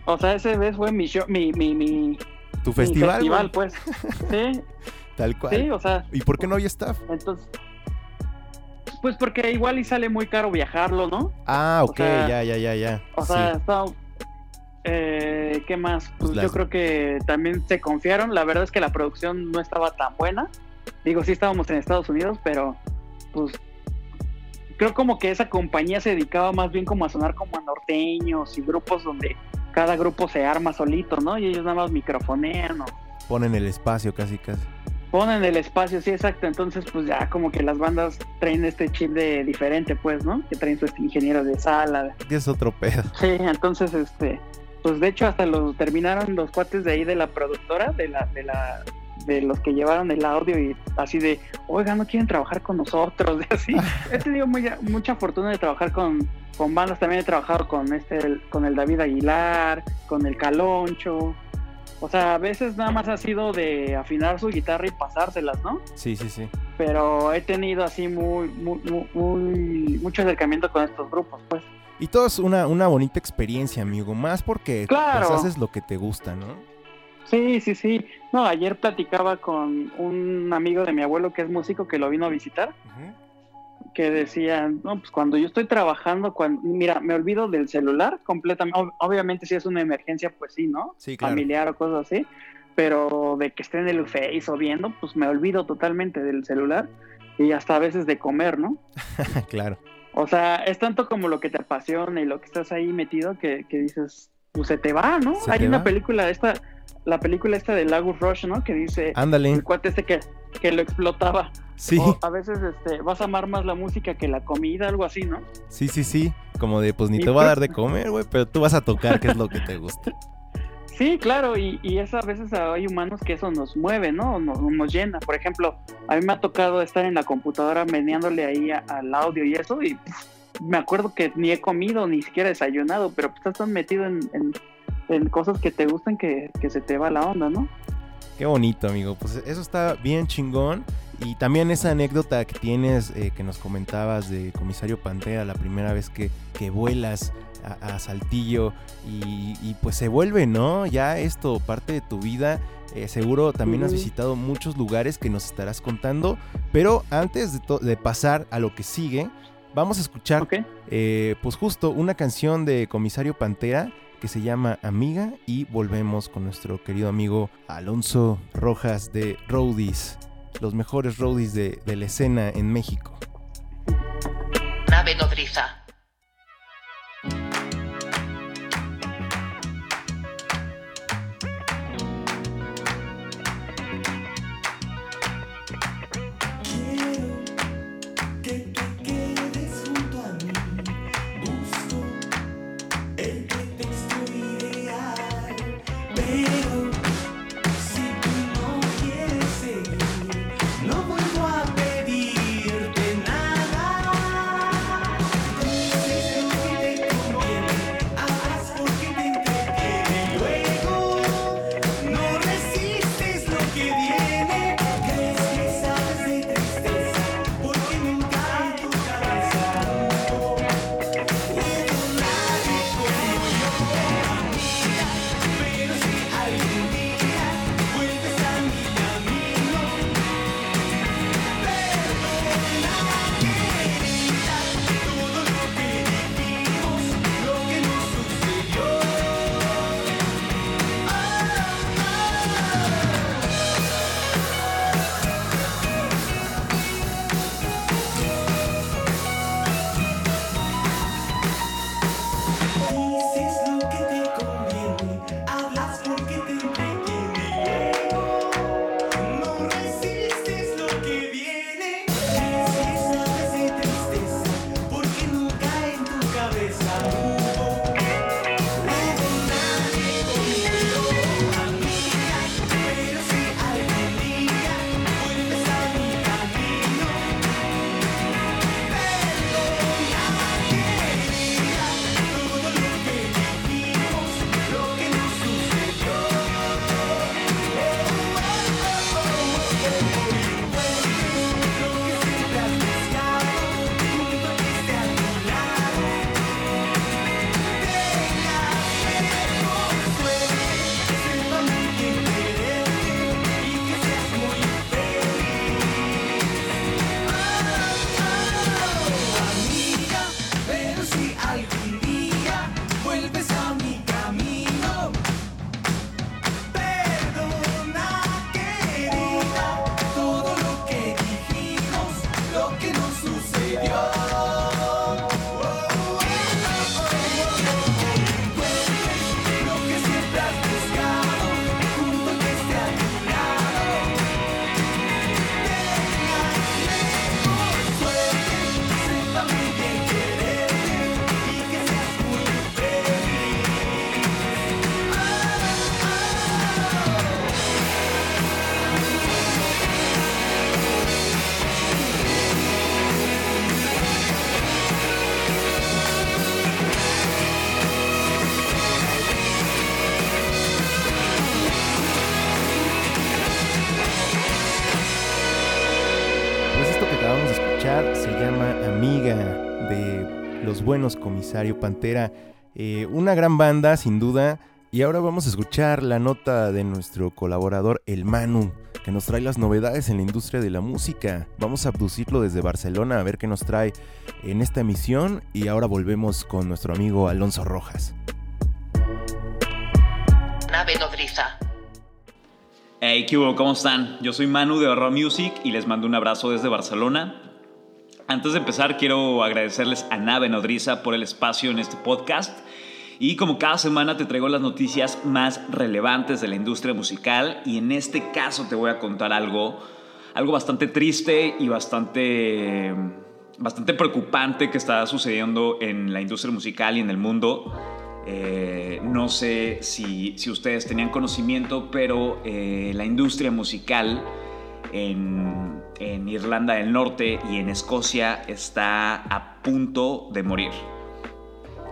Speaker 3: O sea, ese vez fue mi show, mi, mi, mi,
Speaker 2: Tu
Speaker 3: mi
Speaker 2: festival,
Speaker 3: festival,
Speaker 2: güey,
Speaker 3: pues. Sí, (laughs)
Speaker 2: tal cual.
Speaker 3: sí, o sea,
Speaker 2: ¿Y por qué no había staff?
Speaker 3: entonces, pues porque igual y sale muy caro viajar, ¿no?
Speaker 2: Ah, ok,
Speaker 3: sea,
Speaker 2: ya, ya, ya, ya.
Speaker 3: O
Speaker 2: Sí.
Speaker 3: sea, está- Eh, ¿Qué más? Pues,
Speaker 2: Pues
Speaker 3: yo creo que también se confiaron. La verdad es que la producción no estaba tan buena. Digo, sí estábamos en Estados Unidos, pero pues creo como que esa compañía se dedicaba más bien como a sonar como a norteños y grupos donde cada grupo se arma solito, ¿no? Y ellos nada más microfonean o
Speaker 2: Ponen el espacio casi, casi.
Speaker 3: ponen el espacio, sí, exacto. Entonces, pues ya como que las bandas traen este chip de diferente, pues, ¿no? Que traen su ingeniero de sala,
Speaker 2: Que es otro pedo.
Speaker 3: Sí, entonces, este, pues de hecho hasta los terminaron los cuates de ahí de la productora, de la, de la, de los que llevaron el audio y así de, oiga, no quieren trabajar con nosotros, (laughs) y así. He tenido muy- mucha fortuna de trabajar con, con bandas, también he trabajado con este, el- con el David Aguilar, con el Caloncho. O sea, a veces nada más ha sido de afinar su guitarra y pasárselas, ¿no?
Speaker 2: Sí, sí, sí.
Speaker 3: Pero he tenido así muy, muy, muy, muy- mucho acercamiento con estos grupos, pues.
Speaker 2: Y todo es una, una bonita experiencia, amigo. Más porque
Speaker 3: Claro.
Speaker 2: pues, haces lo que te gusta, ¿no?
Speaker 3: Sí, sí, sí. No, ayer platicaba con un amigo de mi abuelo que es músico que lo vino a visitar, que decía, no, pues cuando yo estoy trabajando, cuando, mira, me olvido del celular completamente. Ob- obviamente si es una emergencia, pues sí, ¿no?
Speaker 2: Sí, claro.
Speaker 3: Familiar o cosas así. Pero de que esté en el Face o viendo, pues me olvido totalmente del celular y hasta a veces de comer, ¿no? (laughs)
Speaker 2: claro.
Speaker 3: O sea, es tanto como lo que te apasiona y lo que estás ahí metido que, que dices, pues se te va, ¿no? Hay una
Speaker 2: va.
Speaker 3: película esta, la película esta de Lago Rush, ¿no? Que dice
Speaker 2: Ándale.
Speaker 3: el cuate este que, que lo explotaba.
Speaker 2: Sí,
Speaker 3: O a veces este, vas a amar más la música que la comida, algo así, ¿no?
Speaker 2: sí, sí, sí. Como de, pues ni te voy a dar de comer, güey, pero tú vas a tocar, que es lo que te gusta. (laughs)
Speaker 3: Sí, claro, y, y eso a veces hay humanos que eso nos mueve, ¿no? Nos, nos llena. Por ejemplo, a mí me ha tocado estar en la computadora meneándole ahí al audio y eso, y me acuerdo que ni he comido, ni siquiera desayunado, pero pues estás tan metido en, en- en cosas que te gustan que, que se te va la onda, ¿no?
Speaker 2: Qué bonito, amigo. Pues eso está bien chingón. Y también esa anécdota que tienes, eh, que nos comentabas de Comisario Pantera, la primera vez que, que vuelas a, a Saltillo y, y pues se vuelve, ¿no? Ya esto parte de tu vida. Eh, seguro también has visitado muchos lugares que nos estarás contando. Pero antes de, pasar a lo que sigue, vamos a escuchar eh, pues justo una canción de Comisario Pantera que se llama Amiga y volvemos con nuestro querido amigo Alonso Rojas de Roadies, los mejores roadies de, de la escena en México.
Speaker 1: Nave nodriza.
Speaker 4: Quiero
Speaker 2: Pantera. Eh, una gran banda, sin duda. Y ahora vamos a escuchar la nota de nuestro colaborador, el Manu, que nos trae las novedades en la industria de la música. Vamos a abducirlo desde Barcelona a ver qué nos trae en esta emisión. Y ahora volvemos con nuestro amigo Alonso Rojas.
Speaker 1: Nave nodriza.
Speaker 5: Hey, ¿qué hubo? ¿Cómo están? Yo soy Manu de Horror Music y les mando un abrazo desde Barcelona. Antes de empezar, quiero agradecerles a Nave Nodriza por el espacio en este podcast. Y como cada semana te traigo las noticias más relevantes de la industria musical y en este caso te voy a contar algo, algo bastante triste y bastante, bastante preocupante que está sucediendo en la industria musical y en el mundo. Eh, no sé si, si, ustedes tenían conocimiento, pero eh, la industria musical en, en, Irlanda del Norte y en Escocia está a punto de morir.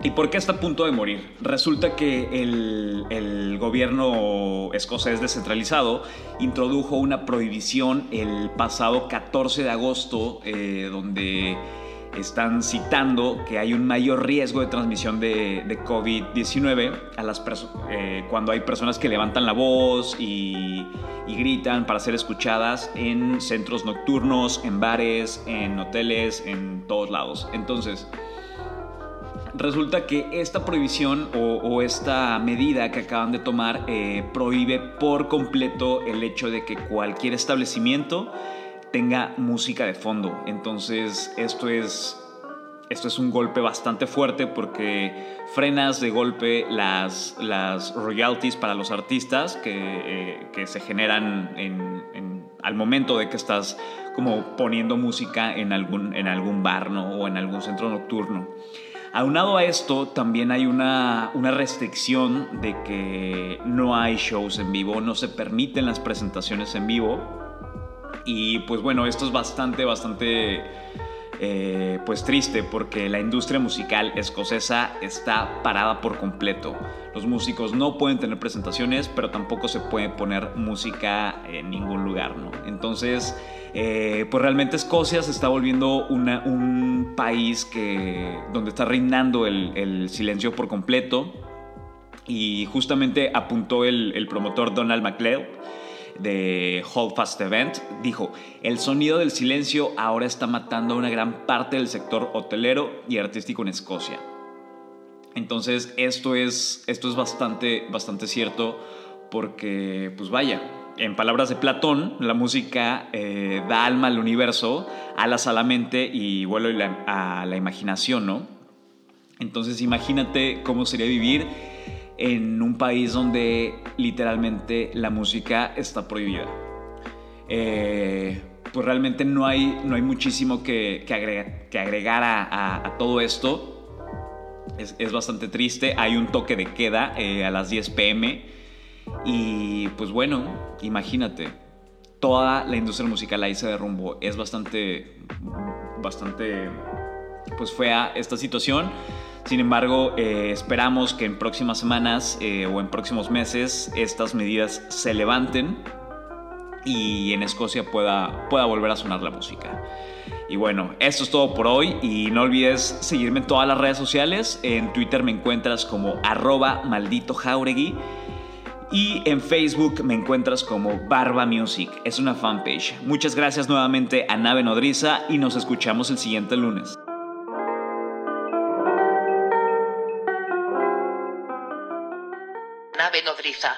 Speaker 5: ¿Y por qué está a punto de morir? Resulta que el, gobierno escocés descentralizado introdujo una prohibición el pasado 14 de agosto, eh, donde están citando que hay un mayor riesgo de transmisión de, de COVID-19 a las eh, cuando hay personas que levantan la voz y, gritan para ser escuchadas en centros nocturnos, en bares, en hoteles, en todos lados. Entonces, resulta que esta prohibición o, o esta medida que acaban de tomar eh, prohíbe por completo el hecho de que cualquier establecimiento tenga música de fondo. Entonces esto es, esto es un golpe bastante fuerte porque frenas de golpe las, las royalties para los artistas que, eh, que se generan en, al momento de que estás como poniendo música en algún, en algún bar ¿no? o en algún centro nocturno. Aunado a esto, también hay una, una, restricción de que no hay shows en vivo, no se permiten las presentaciones en vivo. Y pues bueno, esto es bastante, bastante eh, pues triste porque la industria musical escocesa está parada por completo. Los músicos no pueden tener presentaciones, pero tampoco se puede poner música en ningún lugar, ¿no? Entonces, eh, pues realmente Escocia se está volviendo un país que, donde está reinando el, silencio por completo. Y justamente apuntó el, el promotor Donald McLeod de Holdfast Event, dijo, el sonido del silencio ahora está matando a una gran parte del sector hotelero y artístico en Escocia. Entonces esto es, esto es bastante, bastante cierto porque, pues vaya, en palabras de Platón, la música eh, da alma al universo, alas a la mente y vuelo a la imaginación, ¿no? Entonces imagínate cómo sería vivir en un país donde literalmente la música está prohibida. Eh, pues realmente no hay, no hay muchísimo que, que, agregar, que agregar a, a, a, todo esto. Es, es, bastante triste. Hay un toque de queda eh, a las 10 pm. Y pues bueno, imagínate. Toda la industria musical ahí se derrumbó. Es bastante, bastante, pues fea esta situación. Sin embargo, eh, esperamos que en próximas semanas eh, o en próximos meses estas medidas se levanten y en Escocia pueda, pueda volver a sonar la música. Y bueno, esto es todo por hoy y no olvides seguirme en todas las redes sociales. En Twitter me encuentras como arroba maldito jauregui y en Facebook me encuentras como Barba Music. Es una fanpage. Muchas gracias nuevamente a Nave Nodriza y nos escuchamos el siguiente lunes.
Speaker 1: Nave nodriza.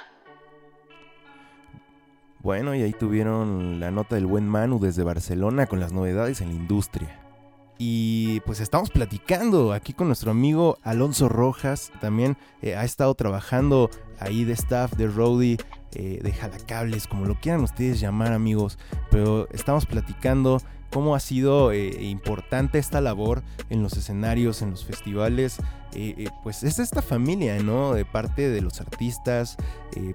Speaker 2: Bueno, y ahí tuvieron la nota del buen Manu desde Barcelona con las novedades en la industria. Y pues estamos platicando aquí con nuestro amigo Alonso Rojas. También eh, ha estado trabajando ahí de staff, de roadie, eh, de jalacables, como lo quieran ustedes llamar amigos. Pero estamos platicando cómo ha sido eh, importante esta labor en los escenarios, en los festivales. Eh, eh, pues es esta familia, ¿no? De parte de los artistas,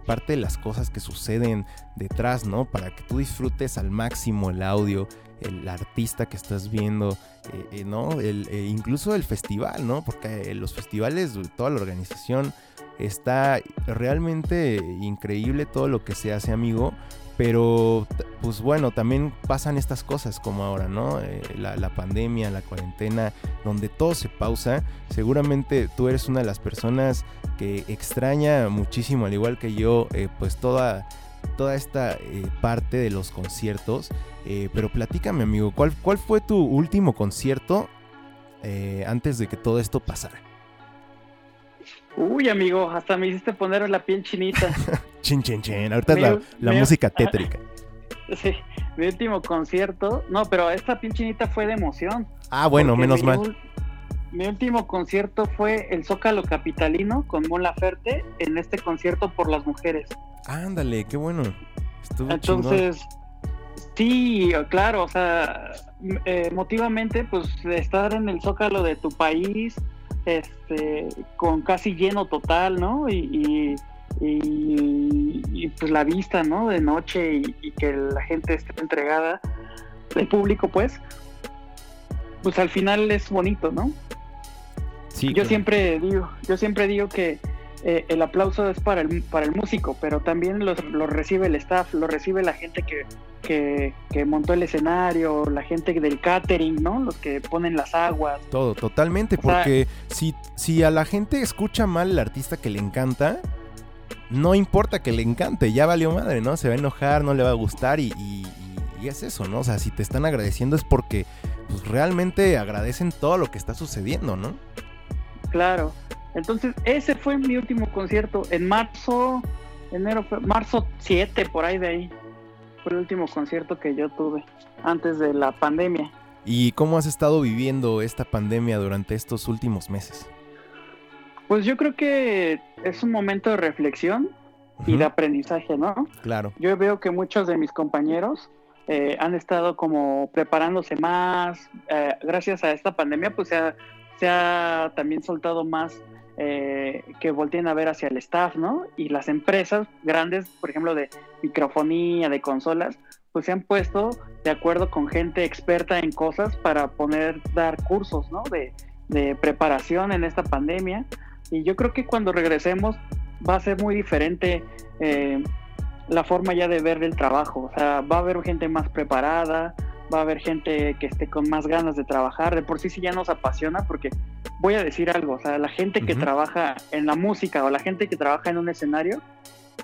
Speaker 2: parte de las cosas que suceden detrás, ¿no? Para que tú disfrutes al máximo el audio, el artista que estás viendo, ¿no? Incluso el festival, ¿no? Porque los festivales, toda la organización Está realmente increíble todo lo que se hace, amigo. Pero, pues bueno, también pasan estas cosas como ahora, ¿no? Eh, la, pandemia, la cuarentena, donde todo se pausa. Seguramente tú eres una de las personas que extraña muchísimo, al igual que yo, eh, pues toda, toda esta eh, parte de los conciertos. Pero platícame, amigo, ¿cuál, ¿cuál fue tu último concierto antes de que todo esto pasara?
Speaker 3: Uy, amigo, hasta me hiciste poner la piel chinita. (laughs)
Speaker 2: Chin, chin, chin. Ahorita es la,
Speaker 3: ul-
Speaker 2: la
Speaker 3: mi-
Speaker 2: música (laughs) tétrica.
Speaker 3: sí, mi último concierto. No, pero esta piel chinita fue de emoción.
Speaker 2: Ah, bueno, menos
Speaker 3: mi
Speaker 2: mal.
Speaker 3: Mi último concierto fue el Zócalo Capitalino con Mon Laferte en este concierto por las mujeres.
Speaker 2: Ándale, qué bueno. Estuvo chingón.
Speaker 3: Entonces, sí, claro, o sea, eh, emotivamente, pues estar en el zócalo de tu país, este, con casi lleno total, ¿no? Y, y, y- y, pues la vista, ¿no? De noche y, que la gente esté entregada, el público, pues, pues al final es bonito, ¿no?
Speaker 2: Sí,
Speaker 3: yo
Speaker 2: claro.
Speaker 3: siempre digo, yo siempre digo que eh, el aplauso es para el, para el músico, pero también lo, lo recibe el staff, lo recibe la gente que, que, que montó el escenario, la gente del catering, ¿no? Los que ponen las aguas.
Speaker 2: Todo, totalmente,
Speaker 3: O sea-
Speaker 2: porque si, si a la gente escucha mal el artista que le encanta, no importa que le encante, ya valió madre, ¿no? Se va a enojar, no le va a gustar y, y- y- y es eso, ¿no? O sea, si te están agradeciendo es porque pues, realmente agradecen todo lo que está sucediendo, ¿no?
Speaker 3: Claro. Entonces, ese fue mi último concierto en marzo, enero, marzo 7, por ahí de ahí. Fue el último concierto que yo tuve antes de la pandemia.
Speaker 2: ¿Y cómo has estado viviendo esta pandemia durante estos últimos meses?
Speaker 3: Pues yo creo que es un momento de reflexión y de aprendizaje, ¿no?
Speaker 2: Claro,
Speaker 3: Yo veo que muchos de mis compañeros eh, han estado como preparándose más. eh, gracias a esta pandemia, pues se ha, se ha también soltado más eh, que volteen a ver hacia el staff, ¿no? Y las empresas grandes, por ejemplo, de microfonía, de consolas, pues se han puesto de acuerdo con gente experta en cosas para poner, dar cursos, ¿no? De, de preparación en esta pandemia. Y yo creo que cuando regresemos va a ser muy diferente eh, la forma ya de ver el trabajo. O sea, va a haber gente más preparada, va a haber gente que esté con más ganas de trabajar. De por sí sí ya nos apasiona porque voy a decir algo, o sea, la gente que trabaja en la música o la gente que trabaja en un escenario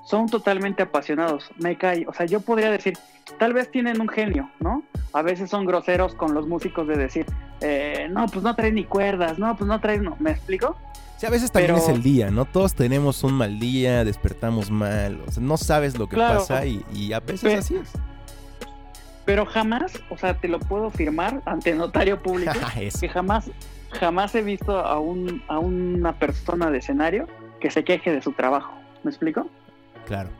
Speaker 3: son totalmente apasionados. Me cae, o sea, yo podría decir, tal vez tienen un genio, ¿no? A veces son groseros con los músicos de decir, eh, no, pues no traes ni cuerdas, no, pues no traes, no, ¿me explico?
Speaker 2: Sí, a veces también
Speaker 3: Pero-
Speaker 2: es el día, ¿no? Todos tenemos un mal día, despertamos mal, o sea, no sabes lo que
Speaker 3: Claro.
Speaker 2: pasa y, y a veces
Speaker 3: Pe-
Speaker 2: así es.
Speaker 3: Pero jamás, o sea, te lo puedo firmar ante notario público, (laughs) que jamás, jamás he visto a, un, a una persona de escenario que se queje de su trabajo. ¿Me explico?
Speaker 2: Claro.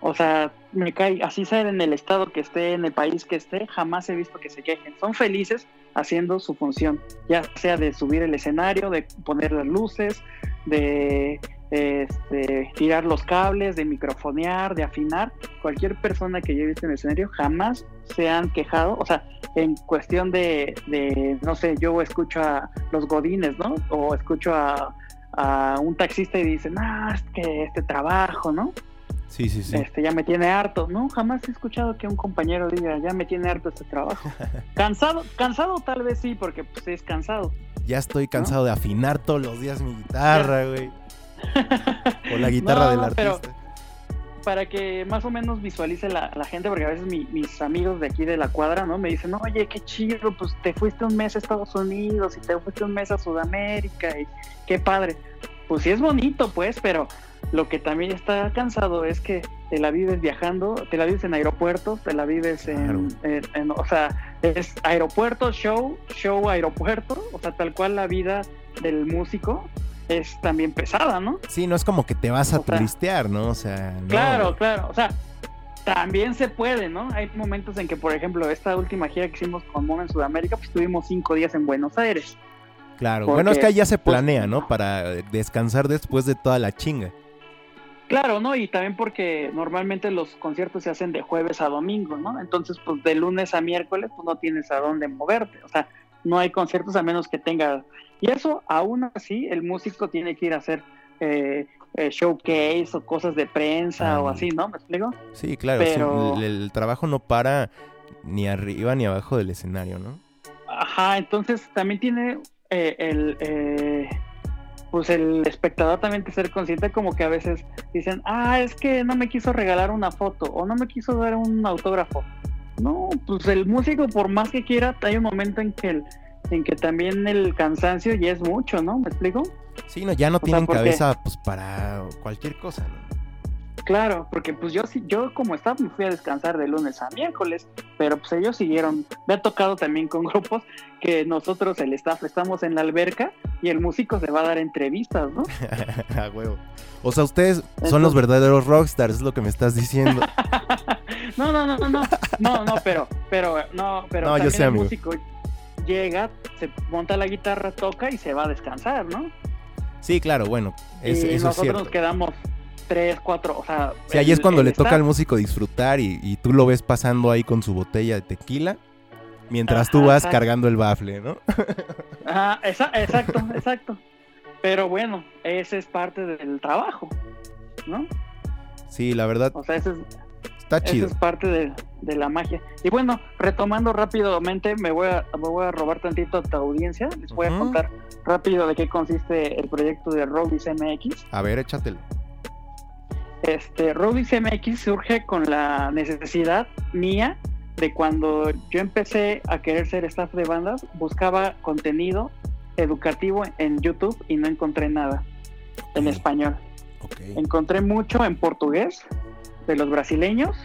Speaker 3: O sea, me cae, así sea en el estado que esté, en el país que esté, jamás he visto que se quejen. Son felices haciendo su función, ya sea de subir el escenario, de poner las luces, de este, tirar los cables, de microfonear, de afinar. Cualquier persona que yo he visto en el escenario jamás se han quejado. O sea, en cuestión de, de no sé, yo escucho a los godines, ¿no? O escucho a, a un taxista y dicen, ah, es que este trabajo, ¿no?
Speaker 2: Sí, sí, sí.
Speaker 3: este ya me tiene harto. No, jamás he escuchado que un compañero diga, ya me tiene harto este trabajo. (laughs) cansado, cansado tal vez sí, porque pues es cansado.
Speaker 2: Ya estoy cansado de afinar todos los días mi guitarra, güey. (laughs) O la guitarra
Speaker 3: No,
Speaker 2: del
Speaker 3: no, pero-
Speaker 2: artista.
Speaker 3: Para que más o menos visualice la, la gente, porque a veces mi- mis amigos de aquí de la cuadra, ¿no? Me dicen, oye, qué chido, pues te fuiste un mes a Estados Unidos y te fuiste un mes a Sudamérica y qué padre. Pues sí es bonito, pues, pero lo que también está cansado es que te la vives viajando, te la vives en aeropuertos, te la vives en, en- en- o sea, es aeropuerto, show, show, aeropuerto, o sea, tal cual la vida del músico es también pesada, ¿no?
Speaker 2: Sí, no es como que te vas a
Speaker 3: o sea,
Speaker 2: turistear, ¿no? O sea, no.
Speaker 3: Claro, claro, o sea, también se puede, ¿no? Hay momentos en que, por ejemplo, esta última gira que hicimos con Mono en Sudamérica, pues estuvimos cinco días en Buenos Aires.
Speaker 2: Claro.
Speaker 3: Porque,
Speaker 2: bueno, es que ahí ya se
Speaker 3: pues,
Speaker 2: planea, ¿no? Para descansar después de toda la chinga.
Speaker 3: Claro, ¿no? Y también porque normalmente los conciertos se hacen de jueves a domingo, ¿no? Entonces, pues de lunes a miércoles, pues no tienes a dónde moverte. O sea, no hay conciertos a menos que tenga... Y eso, aún así, el músico tiene que ir a hacer eh, eh, showcase o cosas de prensa o así, ¿no? ¿Me explico?
Speaker 2: Sí, claro, sí,
Speaker 3: Pero-
Speaker 2: el, el trabajo no para ni arriba ni abajo del escenario, ¿no?
Speaker 3: Ajá, entonces también tiene eh, el, eh, pues el espectador también que ser consciente como que a veces dicen, ah, es que no me quiso regalar una foto o no me quiso dar un autógrafo. No, pues el músico por más que quiera, hay un momento en que el, en que también el cansancio ya es mucho, ¿no? ¿Me explico?
Speaker 2: Sí, no, ya no tienen cabeza pues para cualquier cosa, ¿no?
Speaker 3: Claro, porque pues yo sí, yo como estaba me fui a descansar de lunes a miércoles, pero pues ellos siguieron. Me ha tocado también con (laughs) grupos que nosotros, el staff, estamos en la alberca y el músico se va a dar entrevistas, ¿no? (laughs)
Speaker 2: A huevo. O sea, ustedes son los verdaderos rockstars, es lo que me estás diciendo.
Speaker 3: no, (laughs) no, no, no, no, no, no, pero, pero, no, pero
Speaker 2: No, yo sé,
Speaker 3: el
Speaker 2: amigo.
Speaker 3: músico llega, se monta la guitarra, toca y se va a descansar, ¿no?
Speaker 2: Sí, claro, bueno, es-
Speaker 3: y
Speaker 2: eso es
Speaker 3: nosotros
Speaker 2: cierto.
Speaker 3: nos quedamos tres, cuatro, o sea.
Speaker 2: Sí, ahí es
Speaker 3: el-
Speaker 2: cuando
Speaker 3: el
Speaker 2: le toca al músico disfrutar y, y tú lo ves pasando ahí con su botella de tequila, mientras tú vas cargando el bafle, ¿no?
Speaker 3: Ajá, (laughs) esa- exacto, exacto. Pero bueno, ese es parte del trabajo, ¿no?
Speaker 2: Sí, la verdad,
Speaker 3: O sea, ese es,
Speaker 2: está
Speaker 3: es parte de, de la magia. Y bueno, retomando rápidamente, me voy a, me voy a robar tantito a tu audiencia. Les voy a contar rápido de qué consiste el proyecto de Robis MX.
Speaker 2: A ver, échatelo.
Speaker 3: Este, Robis MX surge con la necesidad mía de cuando yo empecé a querer ser staff de bandas, buscaba contenido educativo en YouTube y no encontré nada en español. Encontré mucho en portugués de los brasileños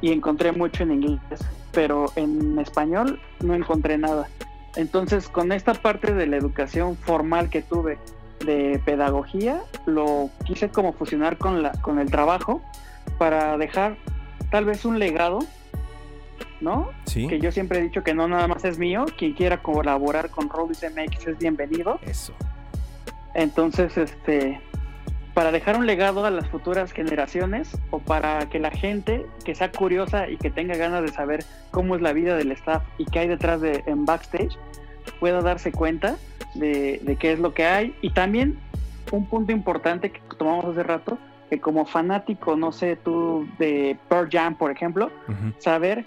Speaker 3: y encontré mucho en inglés, pero en español no encontré nada. Entonces, con esta parte de la educación formal que tuve de pedagogía, lo quise como fusionar con la con el trabajo para dejar tal vez un legado, ¿no?
Speaker 2: Sí,
Speaker 3: Que yo siempre he dicho que no nada más es mío, quien quiera colaborar con Robis MX es bienvenido.
Speaker 2: eso.
Speaker 3: Entonces, este, para dejar un legado a las futuras generaciones o para que la gente que sea curiosa y que tenga ganas de saber cómo es la vida del staff y qué hay detrás de en backstage, pueda darse cuenta de, de qué es lo que hay. Y también un punto importante que tomamos hace rato, que como fanático, no sé, tú de Pearl Jam, por ejemplo, saber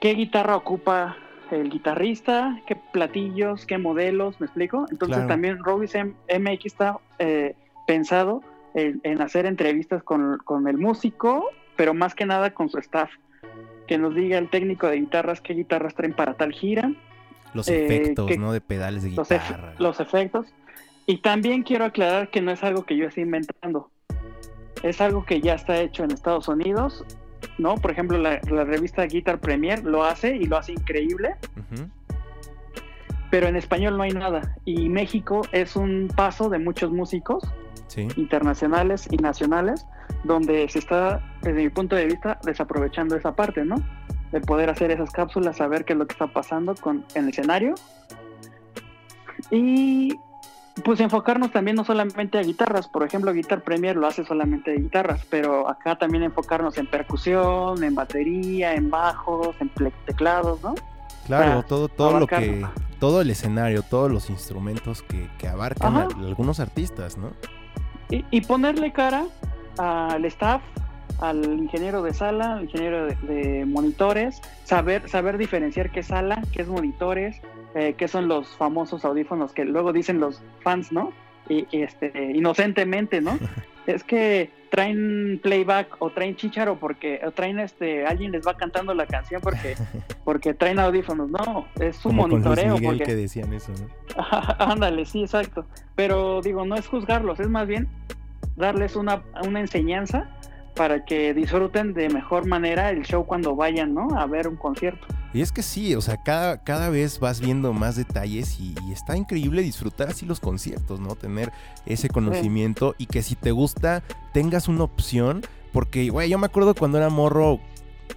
Speaker 3: qué guitarra ocupa el guitarrista, qué platillos, qué modelos, ¿me explico? Entonces
Speaker 2: Claro.
Speaker 3: también Robis M- MX está eh, pensado en, en hacer entrevistas con, con el músico, pero más que nada con su staff. Que nos diga el técnico de guitarras qué guitarras traen para tal gira,
Speaker 2: Los
Speaker 3: Eh,
Speaker 2: efectos,
Speaker 3: que-
Speaker 2: ¿no? De pedales de
Speaker 3: los,
Speaker 2: guitarra.
Speaker 3: los efectos. Y también quiero aclarar que no es algo que yo esté inventando. Es algo que ya está hecho en Estados Unidos, ¿no? Por ejemplo, la, la revista Guitar Premier lo hace y lo hace increíble, pero en español no hay nada. Y México es un paso de muchos músicos
Speaker 2: Sí.
Speaker 3: internacionales y nacionales donde se está, desde mi punto de vista, desaprovechando esa parte, ¿no? De poder hacer esas cápsulas, saber qué es lo que está pasando con, en el escenario. Y pues enfocarnos también no solamente a guitarras, por ejemplo, Guitar Premier lo hace solamente de guitarras, pero acá también enfocarnos en percusión, en batería, en bajos, en teclados, ¿no?
Speaker 2: Claro, todo, todo lo que, todo el escenario, todos los instrumentos que, que abarcan a- algunos artistas, ¿no?
Speaker 3: Y, ponerle cara al staff, al ingeniero de sala, al ingeniero de, monitores, saber, saber diferenciar qué sala, qué es monitores, eh, qué son los famosos audífonos que luego dicen los fans, ¿no? Y, este, inocentemente, ¿no? (laughs) es que traen playback o traen chicharo porque o traen este alguien les va cantando la canción porque (laughs) porque traen audífonos no es un
Speaker 2: Como con Luis
Speaker 3: monitoreo
Speaker 2: Miguel
Speaker 3: porque
Speaker 2: que decían eso, ¿no? (laughs)
Speaker 3: Ándale, sí, exacto. Pero digo, no es juzgarlos, es más bien darles una, una enseñanza para que disfruten de mejor manera el show cuando vayan, ¿no? A ver un concierto.
Speaker 2: Y es que sí, o sea, cada, cada vez vas viendo más detalles y, y está increíble disfrutar así los conciertos, ¿no? Tener ese conocimiento y que si te gusta tengas una opción, porque, güey, yo me acuerdo cuando era morro,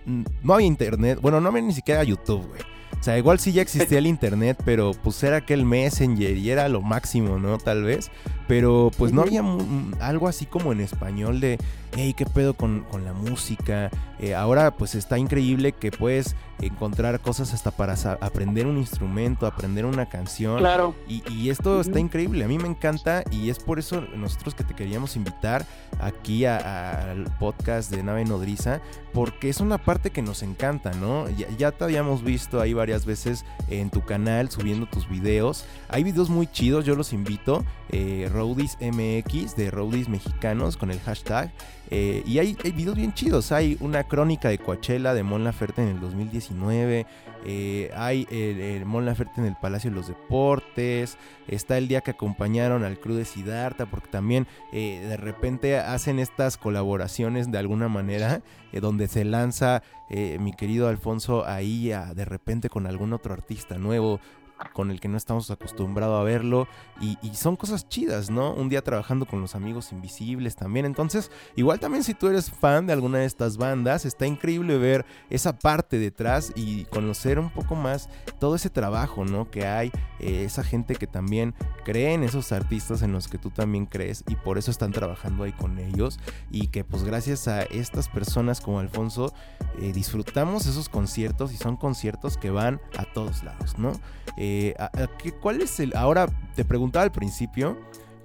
Speaker 2: no había internet, bueno, no había ni siquiera YouTube, güey. O sea, igual sí ya existía el (laughs) internet, pero pues era aquel Messenger y era lo máximo, ¿no? Tal vez. Pero pues no había mm, algo así como en español de, hey, ¿qué pedo con, con la música? Eh, ahora pues está increíble que puedes encontrar cosas hasta para aprender un instrumento, aprender una canción.
Speaker 3: Claro.
Speaker 2: Y, y esto está increíble, a mí me encanta y es por eso nosotros que te queríamos invitar aquí a- a- al podcast de Nave Nodriza, porque es una parte que nos encanta, ¿no? Ya, ya te habíamos visto ahí varias veces en tu canal subiendo tus videos, hay videos muy chidos, yo los invito, eh, MX de Roadies Mexicanos con el hashtag, eh, y hay, videos bien chidos, hay una crónica de Coachella de Mon Laferte en el 2019, eh, hay el, el Mon Laferte en el Palacio de los Deportes. Está el día que acompañaron al crew de Siddhartha. Porque también eh, de repente hacen estas colaboraciones de alguna manera. donde se lanza mi querido Alfonso ahí de repente con algún otro artista nuevo. Con el que no estamos acostumbrados a verlo. Y, son cosas chidas, ¿no? Un día trabajando con los amigos invisibles también. Entonces, igual también si tú eres fan de alguna de estas bandas, está increíble ver esa parte detrás y conocer un poco más todo ese trabajo, ¿no? Que hay, eh, esa gente que también cree en esos artistas en los que tú también crees y por eso están trabajando ahí con ellos y que pues gracias a estas personas como Alfonso eh, disfrutamos esos conciertos y son conciertos que van a todos lados, ¿no? Eh, a- a qué- ¿Cuál es el... Ahora te preguntaba al principio.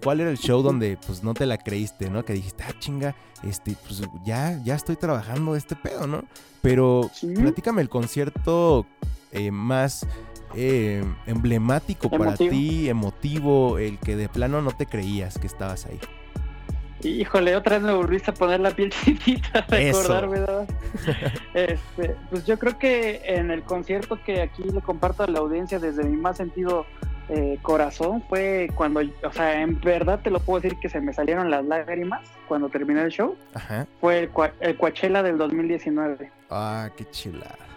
Speaker 2: ¿Cuál era el show donde pues no te la creíste, ¿no? Que dijiste, ah, chinga, este, pues ya, ya estoy trabajando este pedo, ¿no? Pero
Speaker 3: Sí.
Speaker 2: platícame el concierto eh, más eh, emblemático para ti, emotivo, el que de plano no te creías que estabas ahí.
Speaker 3: Híjole, otra vez me volviste a poner la piel (laughs) chiquita de acordarme, ¿verdad? (laughs) este, pues yo creo que en el concierto que aquí le comparto a la audiencia desde mi más sentido eh, corazón fue cuando, o sea, en verdad te lo puedo decir que se me salieron las lágrimas cuando terminé el show.
Speaker 2: Ajá.
Speaker 3: Fue el, el Coachella del 2019.
Speaker 2: Ah, qué chulada.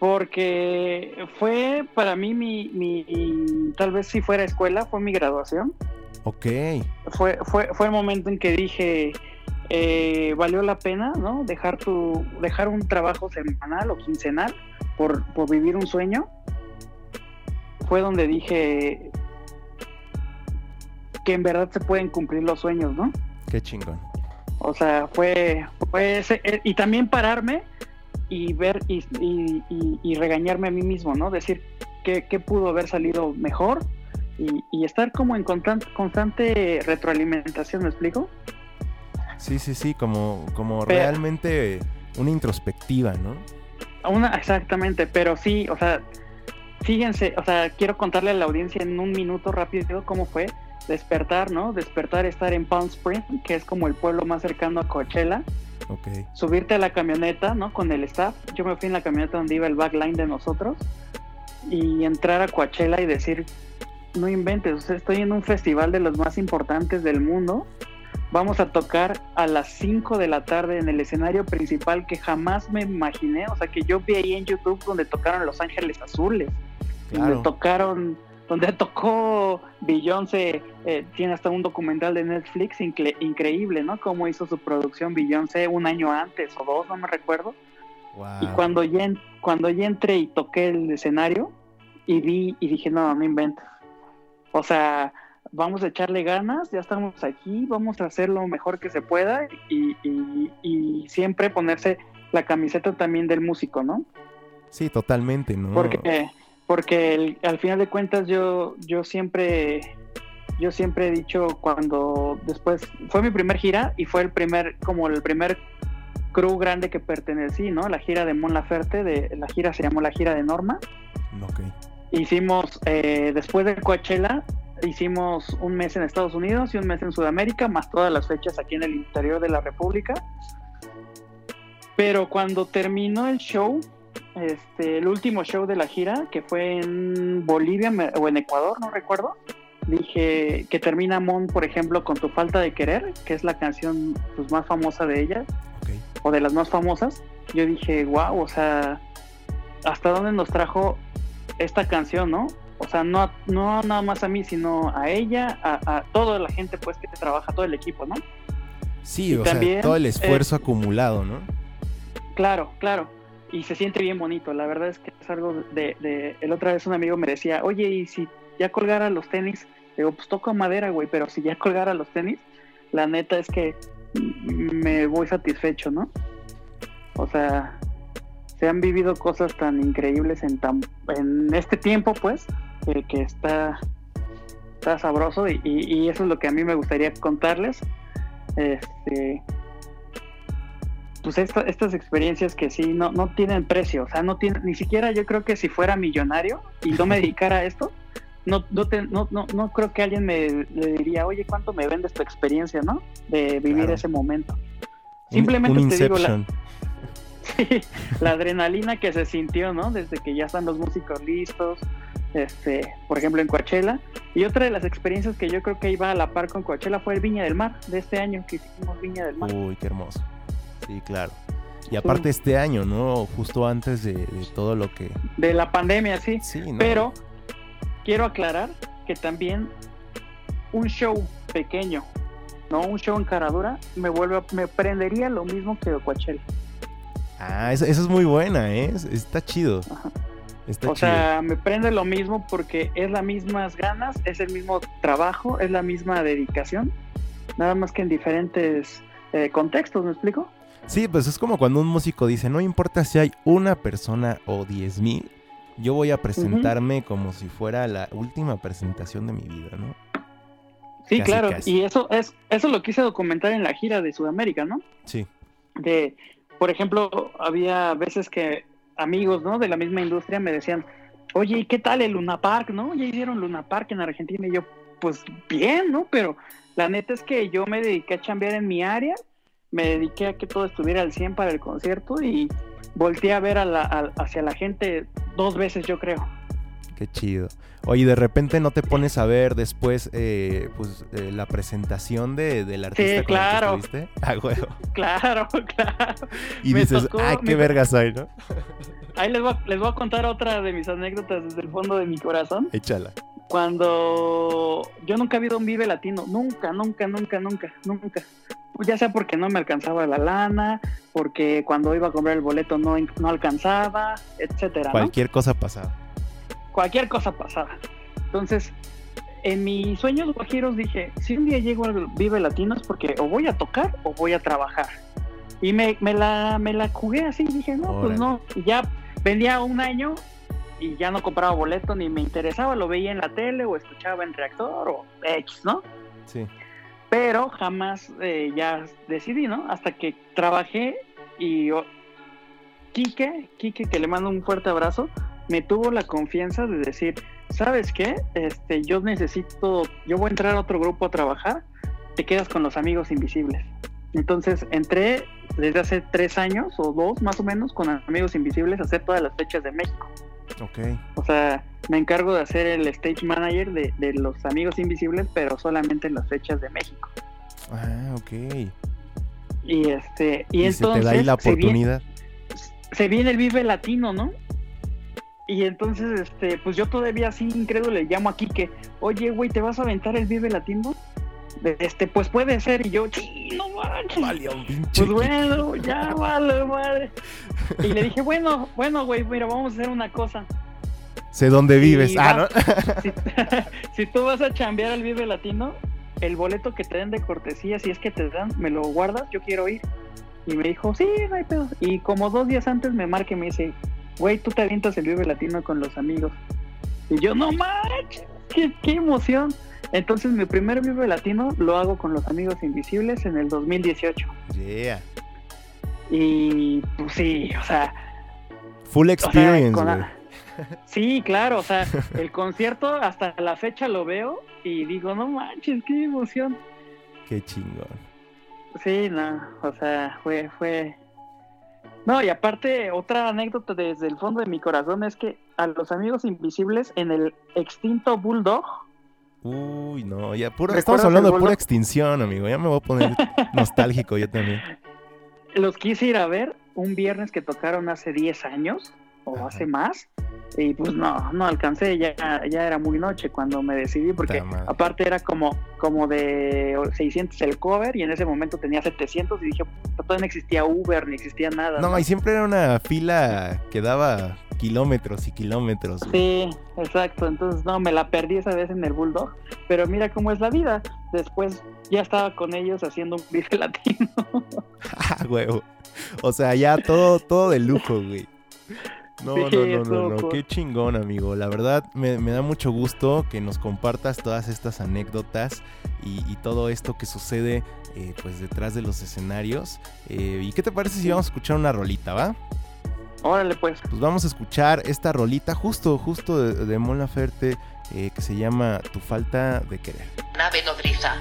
Speaker 3: Porque fue para mí mi, mi, tal vez si fuera escuela, fue mi graduación.
Speaker 2: Ok.
Speaker 3: fue, fue, fue el momento en que dije, eh, valió la pena, ¿no? Dejar tu, dejar un trabajo semanal o quincenal por, por vivir un sueño. Fue donde dije que en verdad se pueden cumplir los sueños, ¿no?
Speaker 2: Qué chingón.
Speaker 3: O sea, fue, fue ese, eh, y también pararme y ver y, y- y- y regañarme a mí mismo, ¿no? Decir qué, qué pudo haber salido mejor y, y estar como en constan- constante retroalimentación, ¿me explico?
Speaker 2: Sí, sí, sí, como, como
Speaker 3: Pero-
Speaker 2: realmente una introspectiva, ¿no?
Speaker 3: Una, exactamente, pero sí, o sea, fíjense, o sea, quiero contarle a la audiencia en un minuto rápido cómo fue despertar, ¿no? Despertar, estar en Palm Springs, que es como el pueblo más cercano a Coachella,
Speaker 2: Ok.
Speaker 3: subirte a la camioneta, ¿no? Con el staff. Yo me fui en la camioneta donde iba el backline de nosotros y entrar a Coachella y decir, no inventes, o sea, estoy en un festival de los más importantes del mundo. Vamos a tocar a las 5 de la tarde en el escenario principal que jamás me imaginé, o sea, que yo vi ahí en YouTube donde tocaron Los Ángeles Azules,
Speaker 2: Claro.
Speaker 3: donde tocaron, donde tocó Beyoncé, eh, tiene hasta un documental de Netflix incre- increíble, ¿no? Cómo hizo su producción Beyoncé un año antes o dos, no me recuerdo.
Speaker 2: Wow.
Speaker 3: Y cuando ya, cuando ya entré y toqué el escenario y vi y dije, no, no inventes. O sea, vamos a echarle ganas, ya estamos aquí, vamos a hacer lo mejor que se pueda y, y- y siempre ponerse la camiseta también del músico, ¿no?
Speaker 2: Sí, totalmente, ¿no?
Speaker 3: Porque, porque el- al final de cuentas yo, yo siempre, yo siempre he dicho cuando después, fue mi primer gira y fue el primer, como el primer crew grande que pertenecí, ¿no? La gira de Mon Laferte, de, la gira se llamó la gira de Norma.
Speaker 2: Ok.
Speaker 3: Hicimos, eh, después de Coachella, hicimos un mes en Estados Unidos y un mes en Sudamérica, más todas las fechas aquí en el interior de la República. Pero cuando terminó el show, este, el último show de la gira, que fue en Bolivia o en Ecuador, no recuerdo, dije que termina Mon, por ejemplo, con Tu Falta de Querer, que es la canción pues, más famosa de ella, o de las más famosas. Yo dije, wow, o sea, ¿hasta dónde nos trajo esta canción, no? O sea, no, no nada más a mí, sino a ella, a, a toda la gente pues que trabaja, todo el equipo, ¿no?
Speaker 2: Sí,
Speaker 3: Y
Speaker 2: o sea, todo el esfuerzo
Speaker 3: eh,
Speaker 2: acumulado, ¿no?
Speaker 3: Claro, claro. Y se siente bien bonito. La verdad es que es algo de, de... El otra vez un amigo me decía, oye, ¿y si ya colgara los tenis Digo, pues toco madera, güey, pero si ya colgara los tenis, la neta es que me voy satisfecho, ¿no? O sea, se han vivido cosas tan increíbles en, tan, en este tiempo, pues, que, que está, está sabroso y, y- y eso es lo que a mí me gustaría contarles. Este, pues esta- estas experiencias que sí no, no tienen precio, o sea, no tienen, ni siquiera yo creo que si fuera millonario y no me (laughs) dedicara a esto, no, no, te- no, no, no creo que alguien me le diría, oye, ¿cuánto me vendes tu experiencia, no? De vivir
Speaker 2: Claro.
Speaker 3: ese momento. Simplemente
Speaker 2: un
Speaker 3: te digo, la. Sí, la adrenalina que se sintió, ¿no? Desde que ya están los músicos listos, este, por ejemplo en Coachella. Y otra de las experiencias que yo creo que iba a la par con Coachella fue el Viña del Mar de este año que hicimos Viña del Mar.
Speaker 2: Uy, qué hermoso. Sí, claro. Y aparte este año, ¿no? Justo antes de, de todo lo que...
Speaker 3: De la pandemia, sí.
Speaker 2: Sí, ¿no?
Speaker 3: Pero quiero aclarar que también un show pequeño, no un show en caradura, me vuelve a- me prendería lo mismo que Coachella.
Speaker 2: Ah, eso, es muy buena, ¿eh? Es- Está chido.
Speaker 3: Ajá.
Speaker 2: Está
Speaker 3: O
Speaker 2: chido.
Speaker 3: sea, me prende lo mismo porque es las mismas ganas, es el mismo trabajo, es la misma dedicación, nada más que en diferentes eh, contextos, ¿me explico?
Speaker 2: Sí, pues es como cuando un músico dice, no importa si hay una persona o diez mil, yo voy a presentarme como si fuera la última presentación de mi vida, ¿no?
Speaker 3: Sí,
Speaker 2: Casi,
Speaker 3: claro,
Speaker 2: casi.
Speaker 3: y eso es eso lo quise documentar en la gira de Sudamérica, ¿no?
Speaker 2: Sí.
Speaker 3: De, por ejemplo, había veces que amigos, ¿no? De la misma industria me decían, oye, ¿y qué tal el Luna Park, no? Ya hicieron Luna Park en Argentina y yo, pues bien, ¿no? Pero la neta es que yo me dediqué a chambear en mi área, me dediqué a que todo estuviera al 100 para el concierto y volteé a ver a la, a- hacia la gente dos veces, yo creo.
Speaker 2: Qué chido. Oye, de repente no te pones a ver después eh, pues, eh, la presentación de, del artista con
Speaker 3: claro.
Speaker 2: el que. (laughs) Ah, huevo.
Speaker 3: Claro, (laughs) claro.
Speaker 2: Y
Speaker 3: Me
Speaker 2: dices,
Speaker 3: tocó-
Speaker 2: ah, qué
Speaker 3: me-
Speaker 2: vergas hay, ¿no? (laughs)
Speaker 3: Ahí les voy, a, les voy a contar otra de mis anécdotas desde el fondo de mi corazón.
Speaker 2: Échala.
Speaker 3: Cuando yo nunca había ido a un Vive Latino, nunca, nunca, nunca, nunca, nunca. Pues ya sea porque no me alcanzaba la lana, porque cuando iba a comprar el boleto no, no alcanzaba, etcétera. ¿no?
Speaker 2: Cualquier cosa pasaba.
Speaker 3: Cualquier cosa pasaba. Entonces, en mis sueños guajiros dije, si un día llego al Vive Latino es porque o voy a tocar o voy a trabajar. Y me, me la, me la jugué así, dije, no,
Speaker 2: Órale.
Speaker 3: pues no. Y ya vendía un año y ya no compraba boleto ni me interesaba, lo veía en la tele o escuchaba en reactor o X, ¿no?
Speaker 2: Sí.
Speaker 3: Pero jamás eh, ya decidí, ¿no? Hasta que trabajé y Quique, Quique, que le mando un fuerte abrazo, me tuvo la confianza de decir, ¿sabes qué? Este, yo necesito, yo voy a entrar a otro grupo a trabajar, te quedas con los amigos invisibles. Entonces entré desde hace tres años o dos más o menos con amigos invisibles a hacer todas las fechas de México.
Speaker 2: Ok.
Speaker 3: O sea, me encargo de hacer el stage manager de, de los amigos invisibles, pero solamente en las fechas de México.
Speaker 2: Ah, ok.
Speaker 3: Y este, y,
Speaker 2: Y, se
Speaker 3: entonces
Speaker 2: te da ahí la
Speaker 3: se viene-
Speaker 2: oportunidad.
Speaker 3: se viene el Vive Latino, ¿no? Y entonces, este, pues yo todavía así incrédulo le llamo a Quique, oye, güey, ¿te vas a aventar el Vive Latino? Este, pues puede ser, y yo, sí, no manches.
Speaker 2: Pinche
Speaker 3: Pues bueno, ya (laughs) vale, madre. Y le dije, bueno, bueno, güey, mira, vamos a hacer una cosa.
Speaker 2: Sé dónde vives.
Speaker 3: Y
Speaker 2: Ah,
Speaker 3: va-
Speaker 2: ¿no?
Speaker 3: Si, (laughs) si tú vas a chambear al Vive Latino, el boleto que te den de cortesía, si es que te dan, me lo guardas, yo quiero ir. Y me dijo, sí, no hay pedo. Y como dos días antes me marca y me dice, güey, tú te avientas el Vive Latino con los amigos. Y yo, no manches, qué, qué emoción. Entonces mi primer Vive Latino lo hago con los amigos invisibles en el 2018.
Speaker 2: Yeah.
Speaker 3: Y pues sí, o sea,
Speaker 2: Full
Speaker 3: o sea,
Speaker 2: experience,
Speaker 3: con
Speaker 2: güey.
Speaker 3: la- (laughs) Sí, claro, o sea, (laughs) el concierto hasta la fecha lo veo y digo, no manches, qué emoción.
Speaker 2: Qué chingón.
Speaker 3: Sí, no, o sea, fue, fue... No, y aparte, otra anécdota desde el fondo de mi corazón es que a los amigos invisibles en el extinto Bulldog,
Speaker 2: Uy, no, ya puro,
Speaker 3: ¿Recuerdas
Speaker 2: estamos hablando de pura extinción, amigo. Ya me voy a poner (laughs) nostálgico yo también.
Speaker 3: los quise ir a ver un viernes que tocaron hace 10 años o
Speaker 2: Ajá.
Speaker 3: hace más. Y pues no, no alcancé, ya, ya era muy noche cuando me decidí, porque aparte era como, como de 600 el cover y en ese momento tenía 700 y dije, "Puta, todavía no existía Uber ni existía nada.
Speaker 2: No, y siempre era una fila que daba kilómetros y kilómetros. güey.
Speaker 3: Sí, exacto. Entonces, no, me la perdí esa vez en el Bulldog. Pero mira cómo es la vida. Después ya estaba con ellos haciendo un bife (laughs) latino. (laughs)
Speaker 2: Ah, huevo. O sea, ya todo, todo de lujo, güey. (laughs) No,
Speaker 3: Sí,
Speaker 2: no, no, no, no,
Speaker 3: cool.
Speaker 2: qué chingón, amigo. La verdad, me, me da mucho gusto que nos compartas todas estas anécdotas y, y todo esto que sucede, eh, pues, detrás de los escenarios. Eh, ¿Y qué te parece si vamos a escuchar una rolita, va?
Speaker 3: Órale, pues.
Speaker 2: Pues vamos a escuchar esta rolita justo, justo de, de Mon Laferte, eh, que se llama Tu falta de querer.
Speaker 1: Nave nodriza.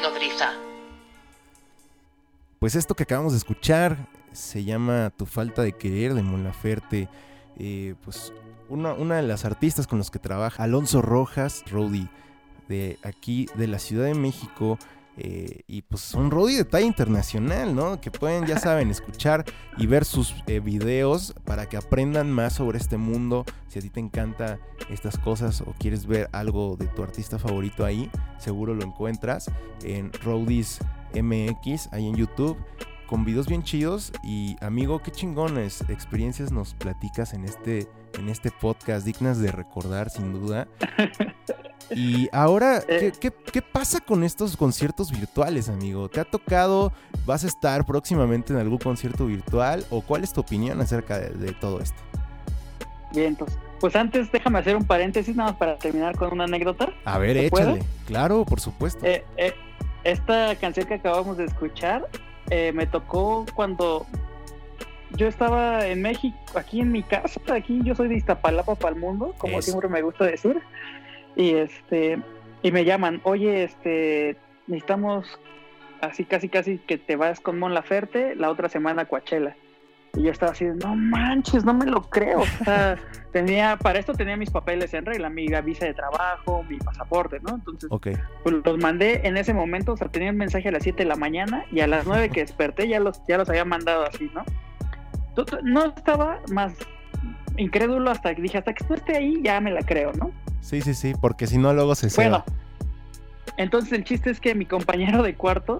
Speaker 1: Nodriza.
Speaker 2: Pues esto que acabamos de escuchar se llama Tu falta de querer de Mon Laferte. Eh, pues una, una de las artistas con los que trabaja Alonso Rojas, Rody de aquí de la Ciudad de México. Eh, y pues un Rody de talla internacional, ¿no? Que pueden, ya saben, escuchar y ver sus eh, videos para que aprendan más sobre este mundo. Si a ti te encanta estas cosas o quieres ver algo de tu artista favorito ahí, seguro lo encuentras en Rodis MX, ahí en YouTube, con videos bien chidos. Y amigo, qué chingones experiencias nos platicas en este, en este podcast, dignas de recordar sin duda. (laughs) Y ahora, ¿qué,
Speaker 3: Eh.
Speaker 2: qué, qué pasa con estos conciertos virtuales, amigo? ¿Te ha tocado? ¿Vas a estar próximamente en algún concierto virtual? ¿O cuál es tu opinión acerca de, de todo esto?
Speaker 3: Bien, entonces, pues antes déjame hacer un paréntesis nada más para terminar con una anécdota.
Speaker 2: A ver, échale. Claro, por supuesto.
Speaker 3: Eh, eh, esta canción que acabamos de escuchar eh, me tocó cuando yo estaba en México, aquí en mi casa, aquí yo soy de Iztapalapa para el mundo, como
Speaker 2: Eso.
Speaker 3: siempre me gusta decir, y este y me llaman, oye, este necesitamos así casi casi que te vas con Mon Laferte la otra semana a Coachella. Y yo estaba así, no manches, no me lo creo. O sea, (laughs) tenía, para esto tenía mis papeles en regla, mi visa de trabajo, mi pasaporte, ¿no? Entonces, pues los mandé en ese momento, o sea, tenía un mensaje a las 7 de la mañana y a las 9 que desperté ya los, ya los había mandado así, ¿no? No estaba más incrédulo hasta que dije, hasta que no esté ahí, ya me la creo, ¿no?
Speaker 2: Sí, sí, sí, porque si no luego se
Speaker 3: Bueno,
Speaker 2: ceba.
Speaker 3: entonces el chiste es que mi compañero de cuarto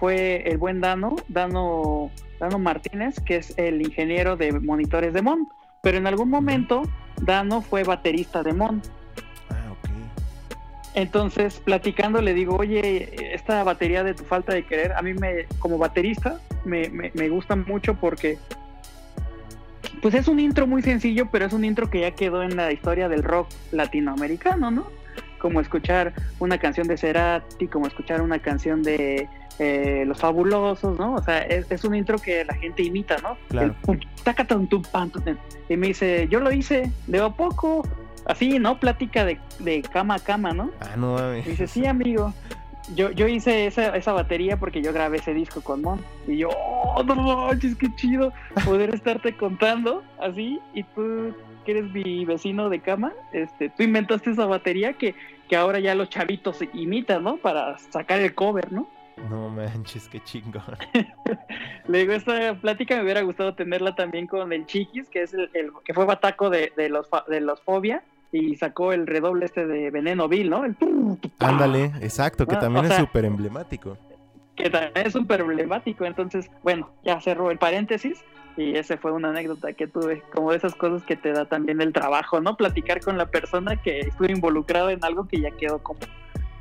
Speaker 3: fue el buen Dano, Dano, Dano Martínez, que es el ingeniero de monitores de Mon. Pero en algún momento, Dano fue baterista de Mon.
Speaker 2: Ah, ok.
Speaker 3: Entonces, platicando, le digo, oye, esta batería de tu falta de querer, a mí me, como baterista, me, me, me gusta mucho porque, pues es un intro muy sencillo, pero es un intro que ya quedó en la historia del rock latinoamericano, ¿no? Como escuchar una canción de Cerati, como escuchar una canción de eh, Los Fabulosos, ¿no? O sea, es, es un intro que la gente imita, ¿no?
Speaker 2: Claro.
Speaker 3: El. Y me dice, yo lo hice, de a poco, así, ¿no? Plática de, de cama a cama, ¿no?
Speaker 2: Ah, no mames.
Speaker 3: Y dice, sí, amigo. Yo, yo hice esa, esa batería porque yo grabé ese disco con Mon. Y yo, oh, no manches, qué chido poder estarte contando así. Y tú, que eres mi vecino de cama, este, tú inventaste esa batería que, que ahora ya los chavitos imitan, ¿no? Para sacar el cover, ¿no?
Speaker 2: No manches, qué chingón. (laughs)
Speaker 3: Le digo, esta plática me hubiera gustado tenerla también con el Chiquis, que es el, el- que fue bataco de, de los de los Fobia y sacó el redoble este de Veneno Bill, ¿no? El.
Speaker 2: Ándale, exacto, que
Speaker 3: Ah,
Speaker 2: también es
Speaker 3: sea,
Speaker 2: súper emblemático.
Speaker 3: que también es súper emblemático. Entonces, bueno, ya cerró el paréntesis y ese fue una anécdota que tuve, como de esas cosas que te da también el trabajo, ¿no? Platicar con la persona que estuvo involucrado en algo que ya quedó como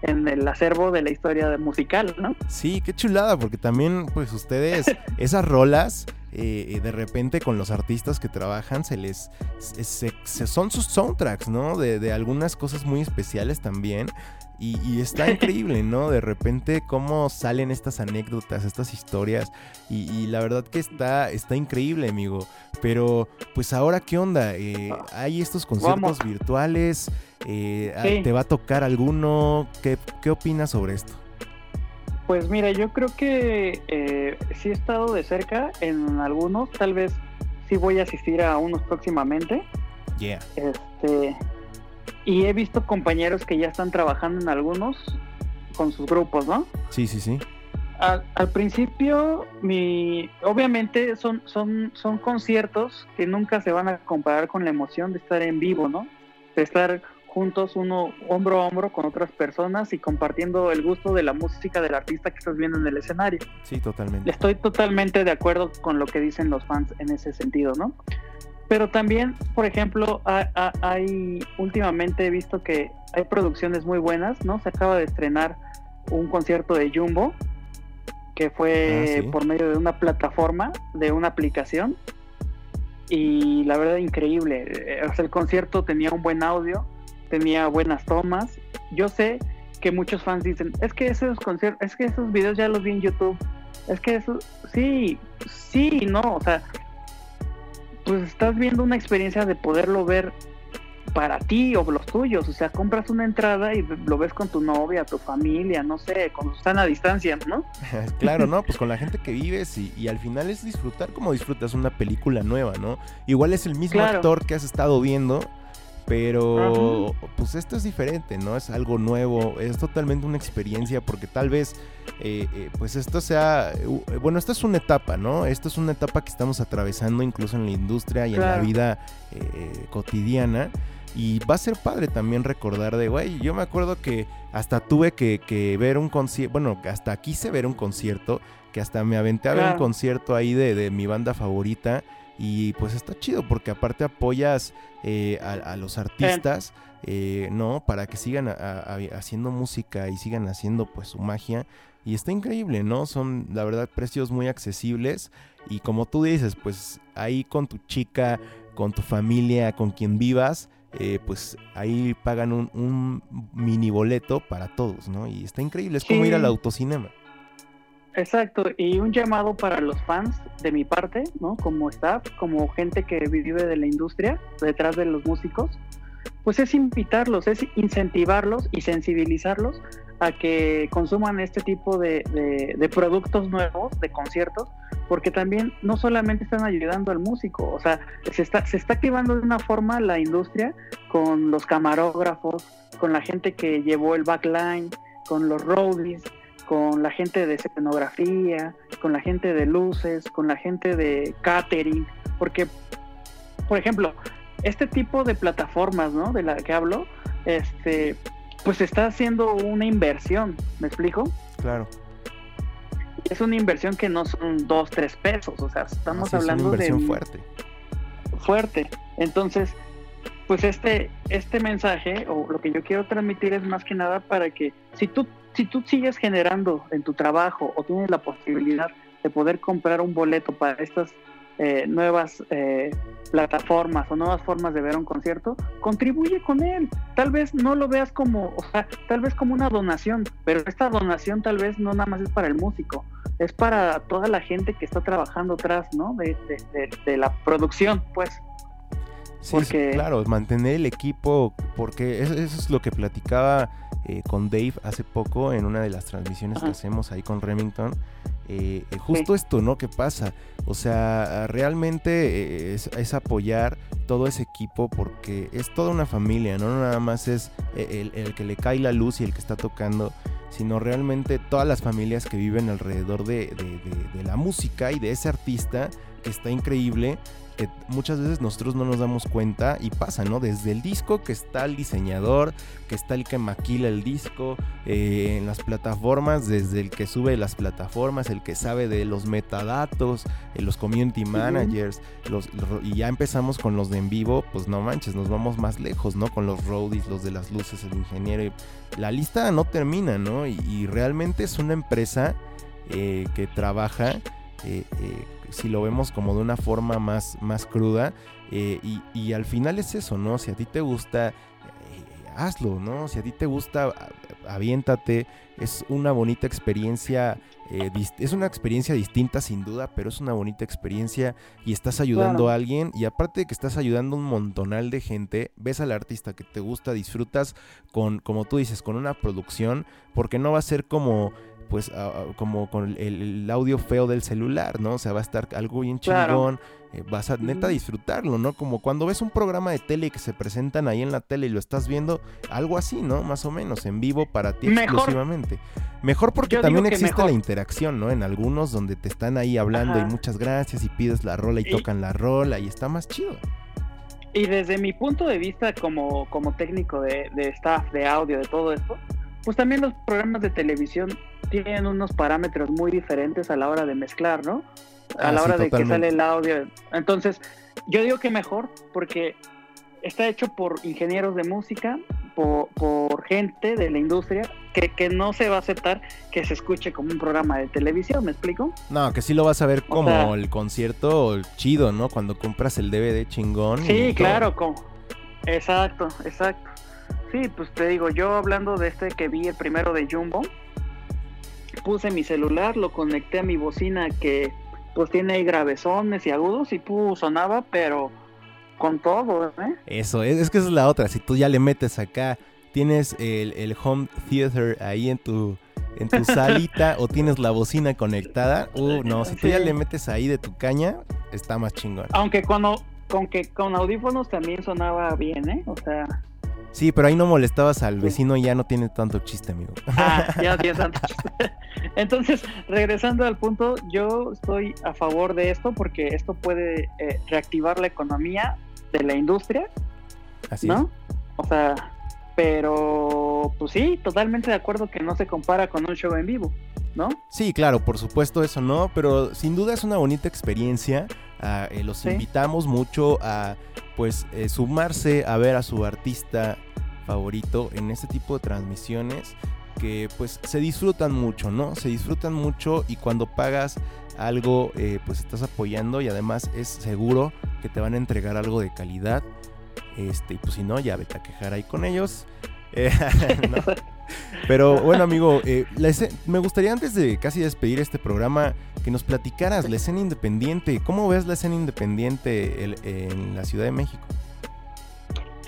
Speaker 3: en el acervo de la historia musical, ¿no?
Speaker 2: Sí, qué chulada, porque también, pues ustedes, (laughs) esas rolas, eh, eh, de repente con los artistas que trabajan, se les. se- son sus soundtracks, ¿no? De, de algunas cosas muy especiales también. Y, y está (laughs) increíble, ¿no? De repente cómo salen estas anécdotas, estas historias. Y, y la verdad que está, está increíble, amigo. Pero, pues ahora, ¿qué onda? Eh, ¿Hay estos conciertos
Speaker 3: Vamos.
Speaker 2: virtuales? Eh,
Speaker 3: Sí.
Speaker 2: ¿Te va a tocar alguno? ¿Qué, qué opinas sobre esto?
Speaker 3: Pues mira, yo creo que eh, sí he estado de cerca en algunos, tal vez sí voy a asistir a unos próximamente.
Speaker 2: Yeah.
Speaker 3: Este, y he visto compañeros que ya están trabajando en algunos con sus grupos, ¿no?
Speaker 2: Sí, sí, sí.
Speaker 3: Al, al principio, mi, obviamente son, son, son conciertos que nunca se van a comparar con la emoción de estar en vivo, ¿no? De estar juntos uno hombro a hombro con otras personas y compartiendo el gusto de la música del artista que estás viendo en el escenario.
Speaker 2: Sí, totalmente.
Speaker 3: Estoy totalmente de acuerdo con lo que dicen los fans en ese sentido, ¿no? Pero también, por ejemplo, ha- ha- hay últimamente he visto que hay producciones muy buenas, ¿no? Se acaba de estrenar un concierto de Jumbo que fue
Speaker 2: Ah, sí.
Speaker 3: por medio de una plataforma, de una aplicación y la verdad increíble. Eh, O sea, el concierto tenía un buen audio, tenía buenas tomas. Yo sé que muchos fans dicen, es que esos conciertos, es que esos videos ya los vi en YouTube. Es que eso, sí, sí, no, o sea, pues estás viendo una experiencia de poderlo ver para ti o los tuyos. O sea, compras una entrada y lo ves con tu novia, tu familia, no sé, cuando están a distancia, ¿no? (laughs)
Speaker 2: claro, ¿no? Pues con la gente que vives y, y, al final es disfrutar como disfrutas una película nueva, ¿no? Igual es el mismo
Speaker 3: Claro.
Speaker 2: actor que has estado viendo, pero pues esto es diferente, ¿no? Es algo nuevo, es totalmente una experiencia porque tal vez, eh, eh, pues esto sea, uh, bueno, esta es una etapa, ¿no? Esto es una etapa que estamos atravesando incluso en la industria y en la vida eh, cotidiana. Y va a ser padre también recordar de, güey, yo me acuerdo que hasta tuve que, que ver un concierto, bueno, que hasta quise ver un concierto, que hasta me aventé a ver un concierto ahí de, de mi banda favorita. Y pues está chido porque aparte apoyas eh, a, a los artistas, eh, ¿no? Para que sigan a- haciendo música y sigan haciendo pues su magia. Y está increíble, ¿no? Son la verdad precios muy accesibles. Y como tú dices, pues ahí con tu chica, con tu familia, con quien vivas, eh, pues ahí pagan un, un mini boleto para todos, ¿no? Y está increíble, es como
Speaker 3: Sí.
Speaker 2: ir al autocinema.
Speaker 3: Exacto, y un llamado para los fans de mi parte, ¿no? Como staff, como gente que vive de la industria, detrás de los músicos, pues es invitarlos, es incentivarlos y sensibilizarlos a que consuman este tipo de, productos nuevos, de conciertos, porque también no solamente están ayudando al músico, o sea, se está, se está activando de una forma la industria con los camarógrafos, con la gente que llevó el backline, con los roadies, con la gente de escenografía, con la gente de luces, con la gente de catering, porque, por ejemplo, este tipo de plataformas, ¿no? De la que hablo, este, pues está haciendo una inversión, ¿me explico?
Speaker 2: Claro.
Speaker 3: Es una inversión que no son dos, tres pesos, o sea, estamos
Speaker 2: Así es una
Speaker 3: hablando
Speaker 2: inversión
Speaker 3: de
Speaker 2: fuerte.
Speaker 3: fuerte. Entonces, pues este, este mensaje o lo que yo quiero transmitir es más que nada para que si tú, si tú sigues generando en tu trabajo o tienes la posibilidad de poder comprar un boleto para estas eh, nuevas eh, plataformas o nuevas formas de ver un concierto, contribuye con él. Tal vez no lo veas como, o sea, tal vez como una donación, pero esta donación tal vez no nada más es para el músico, es para toda la gente que está trabajando atrás, ¿no? De, la producción, pues.
Speaker 2: Sí,
Speaker 3: Porque-
Speaker 2: sí, claro, mantener el equipo, porque eso, eso es lo que platicaba eh, con Dave hace poco en una de las transmisiones que hacemos ahí con Remington. Eh, eh, justo esto, ¿no? ¿Qué pasa? O sea, realmente eh, es, es apoyar todo ese equipo porque es toda una familia, ¿no? No nada más es eh, el, el que le cae la luz y el que está tocando, sino realmente todas las familias que viven alrededor de, de- de- de la música y de ese artista está increíble que muchas veces nosotros no nos damos cuenta y pasa, ¿no? Desde el disco que está el diseñador, que está el que maquila el disco, eh, en las plataformas, desde el que sube las plataformas, el que sabe de los metadatos, eh, los community managers, los, los- y ya empezamos con los de en vivo, pues no manches, nos vamos más lejos, ¿no? Con los roadies, los de las luces, el ingeniero. y la lista no termina, ¿no? Y, y realmente es una empresa eh, que trabaja eh, eh, si lo vemos como de una forma más, más cruda. eh, y, y al final es eso, ¿no? Si a ti te gusta, eh, hazlo, ¿no? Si a ti te gusta, aviéntate. Es una bonita experiencia. eh, es una experiencia distinta sin duda, pero es una bonita experiencia y estás ayudando
Speaker 3: Claro.
Speaker 2: a alguien y aparte de que estás ayudando a un montonal de gente, ves al artista que te gusta, disfrutas con, como tú dices, con una producción, porque no va a ser como pues a- a- como con el, el audio feo del celular, ¿no? O sea, va a estar algo bien
Speaker 3: Claro.
Speaker 2: chingón, eh, vas a neta disfrutarlo, ¿no? Como cuando ves un programa de tele que se presentan ahí en la tele y lo estás viendo, algo así, ¿no? Más o menos, en vivo para ti
Speaker 3: Mejor.
Speaker 2: exclusivamente. Mejor porque
Speaker 3: Yo
Speaker 2: también existe
Speaker 3: mejor.
Speaker 2: la interacción, ¿no? En algunos donde te están ahí hablando
Speaker 3: Ajá.
Speaker 2: y muchas gracias y pides la rola y,
Speaker 3: Y-
Speaker 2: tocan la rola y está más chido.
Speaker 3: Y desde mi punto de vista como, como técnico de, de staff, de audio, de todo esto, pues también los programas de televisión tienen unos parámetros muy diferentes a la hora de mezclar, ¿no? A
Speaker 2: Ah,
Speaker 3: la
Speaker 2: sí,
Speaker 3: hora de que sale el audio. Entonces, yo digo que mejor porque está hecho por ingenieros de música, por, por gente de la industria, que, que no se va a aceptar que se escuche como un programa de televisión, ¿me explico?
Speaker 2: No, que sí lo vas a ver
Speaker 3: O
Speaker 2: como
Speaker 3: sea-
Speaker 2: el concierto chido, ¿no? Cuando compras el DVD chingón.
Speaker 3: Sí, claro, como... exacto, exacto. Sí, pues te digo, yo hablando de este que vi el primero de Jumbo, puse mi celular, lo conecté a mi bocina que pues tiene ahí gravezones y agudos y pues sonaba, pero con todo, ¿eh?
Speaker 2: Eso, es, es que esa es la otra. Si tú ya le metes acá, tienes el, el home theater ahí en tu, en tu (laughs) salita o tienes la bocina conectada, uh, no, si tú ya le metes ahí de tu caña, está más chingón.
Speaker 3: Aunque au- con que con audífonos también sonaba bien, ¿eh? O sea,
Speaker 2: Sí, pero ahí no molestabas al vecino y ya no tiene tanto chiste, amigo.
Speaker 3: ah, (laughs) ya no tiene tanto. Entonces, regresando al punto, yo estoy a favor de esto porque esto puede eh, reactivar la economía de la industria,
Speaker 2: Así
Speaker 3: ¿no? O sea, pero pues sí, totalmente de acuerdo que no se compara con un show en vivo, ¿no?
Speaker 2: Sí, claro, por supuesto eso no, pero sin duda es una bonita experiencia. Ah, eh, los
Speaker 3: Sí.
Speaker 2: invitamos mucho a pues eh, sumarse a ver a su artista favorito en este tipo de transmisiones que pues se disfrutan mucho, ¿no? Se disfrutan mucho y cuando pagas algo eh, pues estás apoyando y además es seguro que te van a entregar algo de calidad. Este, y pues si no, ya vete a quejar ahí con ellos. Eh. (laughs) Pero bueno, amigo, eh, me gustaría antes de casi despedir este programa que nos platicaras la escena independiente. ¿Cómo ves la escena independiente en la Ciudad de México?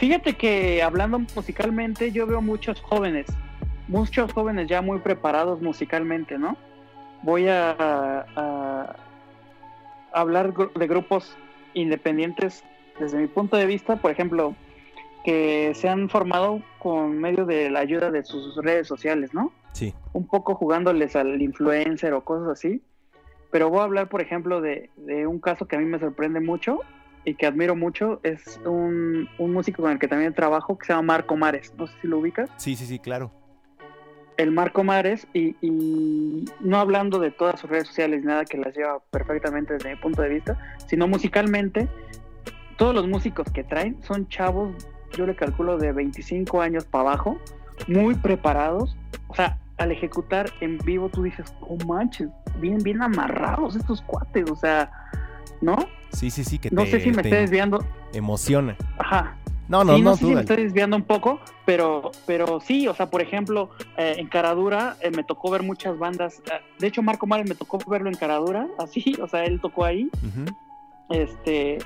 Speaker 3: Fíjate que hablando musicalmente, yo veo muchos jóvenes, muchos jóvenes ya muy preparados musicalmente, ¿no? Voy a, hablar de grupos independientes desde mi punto de vista, por ejemplo, que se han formado con medio de la ayuda de sus redes sociales, ¿no?
Speaker 2: Sí.
Speaker 3: un poco jugándoles al influencer o cosas así. Pero voy a hablar, por ejemplo, de, de un caso que a mí me sorprende mucho y que admiro mucho. Es un, un músico con el que también trabajo que se llama Marco Mares. No sé si lo ubicas.
Speaker 2: Sí, sí, sí, claro.
Speaker 3: El Marco Mares, y, y no hablando de todas sus redes sociales, nada que las lleva perfectamente desde mi punto de vista, sino musicalmente, todos los músicos que traen son chavos, yo le calculo de 25 años para abajo, muy preparados. O sea, al ejecutar en vivo tú dices, oh manches, bien, bien amarrados estos cuates, o sea, ¿no?
Speaker 2: Sí, sí, sí, que
Speaker 3: No
Speaker 2: te,
Speaker 3: sé si me estoy desviando.
Speaker 2: emociona.
Speaker 3: Ajá,
Speaker 2: No, no,
Speaker 3: sí,
Speaker 2: no,
Speaker 3: no sé
Speaker 2: tú
Speaker 3: si me estoy desviando un poco, pero, pero sí, o sea, por ejemplo, eh, en Caradura eh, me tocó ver muchas bandas. eh, de hecho, Marco Mares me tocó verlo en Caradura, así, (laughs) o sea, él tocó ahí.
Speaker 2: Ujú.
Speaker 3: Este,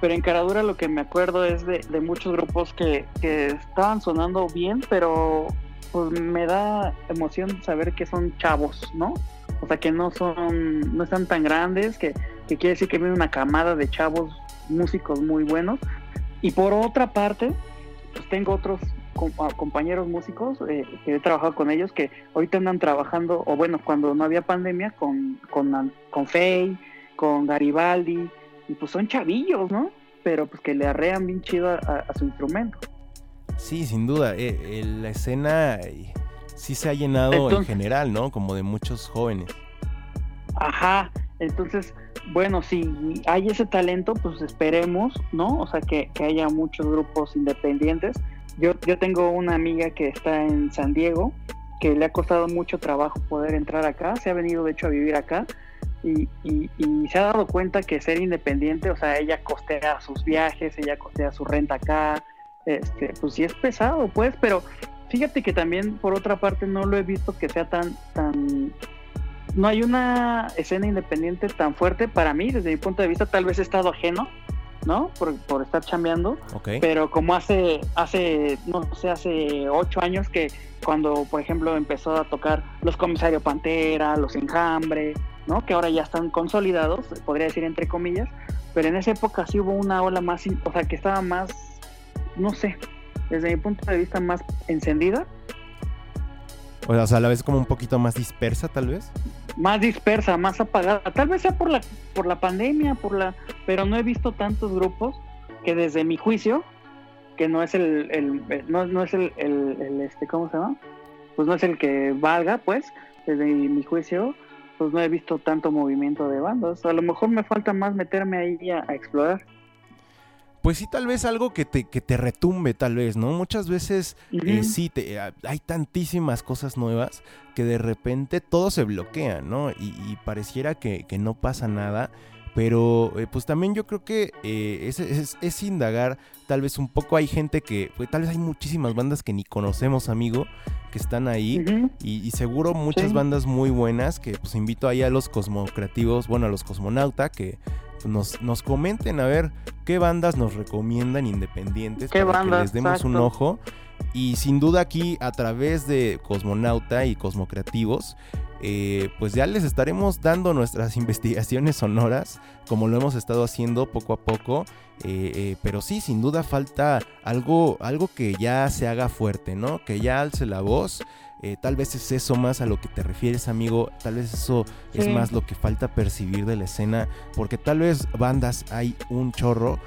Speaker 3: pero en Caradura lo que me acuerdo es de, de muchos grupos que, que estaban sonando bien, pero pues me da emoción saber que son chavos, ¿no? O sea, que no son, no están tan grandes, que, que quiere decir que viene una camada de chavos músicos muy buenos. Y por otra parte, pues tengo otros compañeros músicos eh, que he trabajado con ellos que ahorita andan trabajando, o bueno, cuando no había pandemia, con, con, con con Garibaldi, y pues son chavillos, ¿no? Pero pues que le arrean bien chido a, su instrumento.
Speaker 2: Sí, sin duda. eh, eh, la escena eh, sí se ha llenado en general, ¿no? Como de muchos jóvenes.
Speaker 3: Ajá, entonces, bueno, si hay ese talento, pues esperemos, ¿no? O sea, que, que haya muchos grupos independientes. Yo, yo tengo una amiga que está en San Diego, que le ha costado mucho trabajo poder entrar acá, se ha venido de hecho a vivir acá y, y- y se ha dado cuenta que ser independiente, o sea, ella costea sus viajes, ella costea su renta acá, este, pues sí es pesado, pues, pero fíjate que también por otra parte no lo he visto que sea tan, tan, no hay una escena independiente tan fuerte para mí, desde mi punto de vista, tal vez he estado ajeno, ¿no? Por, por estar chambeando,
Speaker 2: ¿Ok?
Speaker 3: pero como hace, hace, no sé, hace ocho años que cuando, por ejemplo, empezó a tocar los Comisario Pantera, los Enjambre, ¿no? Que ahora ya están consolidados, podría decir entre comillas, pero en esa época sí hubo una ola más, o sea, que estaba más, no sé, desde mi punto de vista más encendida,
Speaker 2: O sea, a la vez como un poquito más dispersa, tal vez.
Speaker 3: más dispersa, más apagada. Tal vez sea por la por la pandemia, por la, pero no he visto tantos grupos que desde mi juicio, que no es el, el- no, no es el, el- el, este, ¿cómo se llama? Pues no es el que valga, pues, desde mi juicio, pues no he visto tanto movimiento de bandas. A lo mejor me falta más meterme ahí a, a explorar.
Speaker 2: Pues sí, tal vez algo que te, que te retumbe, tal vez, ¿no? Muchas veces eh, sí, te- eh, hay tantísimas cosas nuevas que de repente todo se bloquea, ¿no? Y, y pareciera que, que no pasa nada. Pero eh, pues también yo creo que eh, es, es- es indagar tal vez un poco. Hay gente que, pues, tal vez hay muchísimas bandas que ni conocemos, amigo, que están ahí. Y, y seguro muchas
Speaker 3: Sí.
Speaker 2: bandas muy buenas que pues invito ahí a los cosmocreativos, bueno, a los cosmonauta, que nos, nos comenten a ver qué bandas nos recomiendan independientes
Speaker 3: ¿Qué
Speaker 2: para que
Speaker 3: bandas?
Speaker 2: les demos un ojo. Y sin duda aquí a través de Cosmonauta y Cosmocreativos, eh, pues ya les estaremos dando nuestras (laughs) investigaciones sonoras, como lo hemos estado haciendo poco a poco. eh, eh, pero sí, sin duda falta algo, algo que ya se haga fuerte, ¿no? Que ya alce la voz. Tal vez es eso más a lo que te refieres, amigo. Tal vez eso es más lo que falta percibir de la escena. Porque tal vez bandas hay un chorro.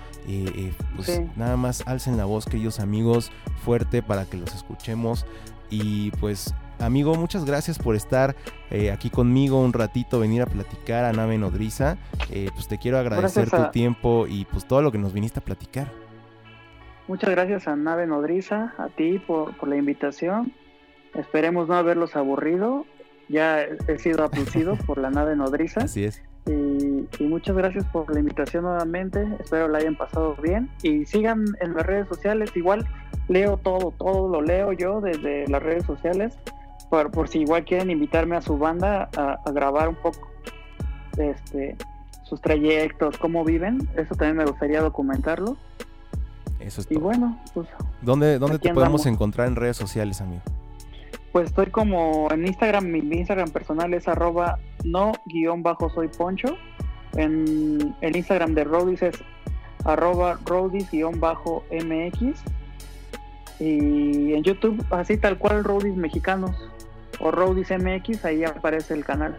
Speaker 2: pues
Speaker 3: Sí.
Speaker 2: nada más alcen la voz, queridos amigos, fuerte para que los escuchemos. Y pues, amigo, muchas gracias por estar eh, aquí conmigo un ratito, venir a platicar a Nave Nodriza. Eh, pues te quiero agradecer tu tiempo y pues todo lo que nos viniste a platicar.
Speaker 3: Muchas gracias a Nave Nodriza, a ti por, por la invitación. Esperemos no haberlos aburrido. Ya he he sido abducido (laughs) por la nave Nodriza.
Speaker 2: Así es.
Speaker 3: Y, y muchas gracias por la invitación nuevamente. Espero la hayan pasado bien. Y sigan en las redes sociales. Igual leo todo, todo lo leo yo desde las redes sociales. Por, por si igual quieren invitarme a su banda a, a grabar un poco este, sus trayectos, cómo viven. Eso también me gustaría documentarlo.
Speaker 2: Eso es
Speaker 3: Y
Speaker 2: todo.
Speaker 3: bueno, pues
Speaker 2: ¿Dónde, dónde te podemos
Speaker 3: andamos.
Speaker 2: encontrar en redes sociales, amigo?
Speaker 3: Pues estoy como en Instagram, mi, mi Instagram personal es arroba no guion bajo soy poncho. En el Instagram de Rodis es arroba rodis guion bajo mx. Y en YouTube, así tal cual Rodis mexicanos o mx, ahí aparece el canal.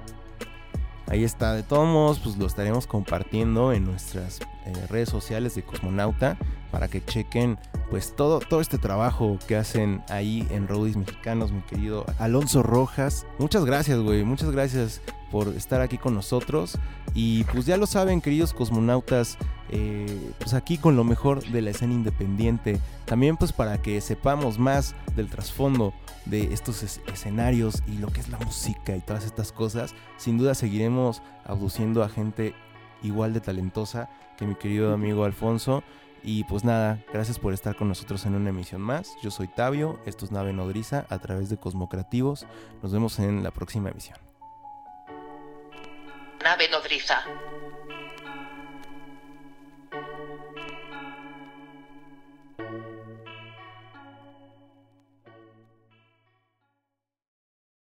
Speaker 2: Ahí está, de todos modos, pues lo estaremos compartiendo en nuestras eh, redes sociales de Cosmonauta para que chequen pues todo, todo este trabajo que hacen ahí en Roadies Mexicanos, mi querido Alonso Rojas. Muchas gracias, güey, muchas gracias por estar aquí con nosotros. Y pues ya lo saben, queridos cosmonautas, eh, pues aquí con lo mejor de la escena independiente. También pues para que sepamos más del trasfondo de estos es- escenarios y lo que es la música y todas estas cosas. Sin duda seguiremos abduciendo a gente igual de talentosa que mi querido amigo Alfonso. Y pues nada, gracias por estar con nosotros en una emisión más. Yo soy Tabio, esto es Nave Nodriza a través de Cosmocreativos. Nos vemos en la próxima emisión.
Speaker 1: Nave nodriza.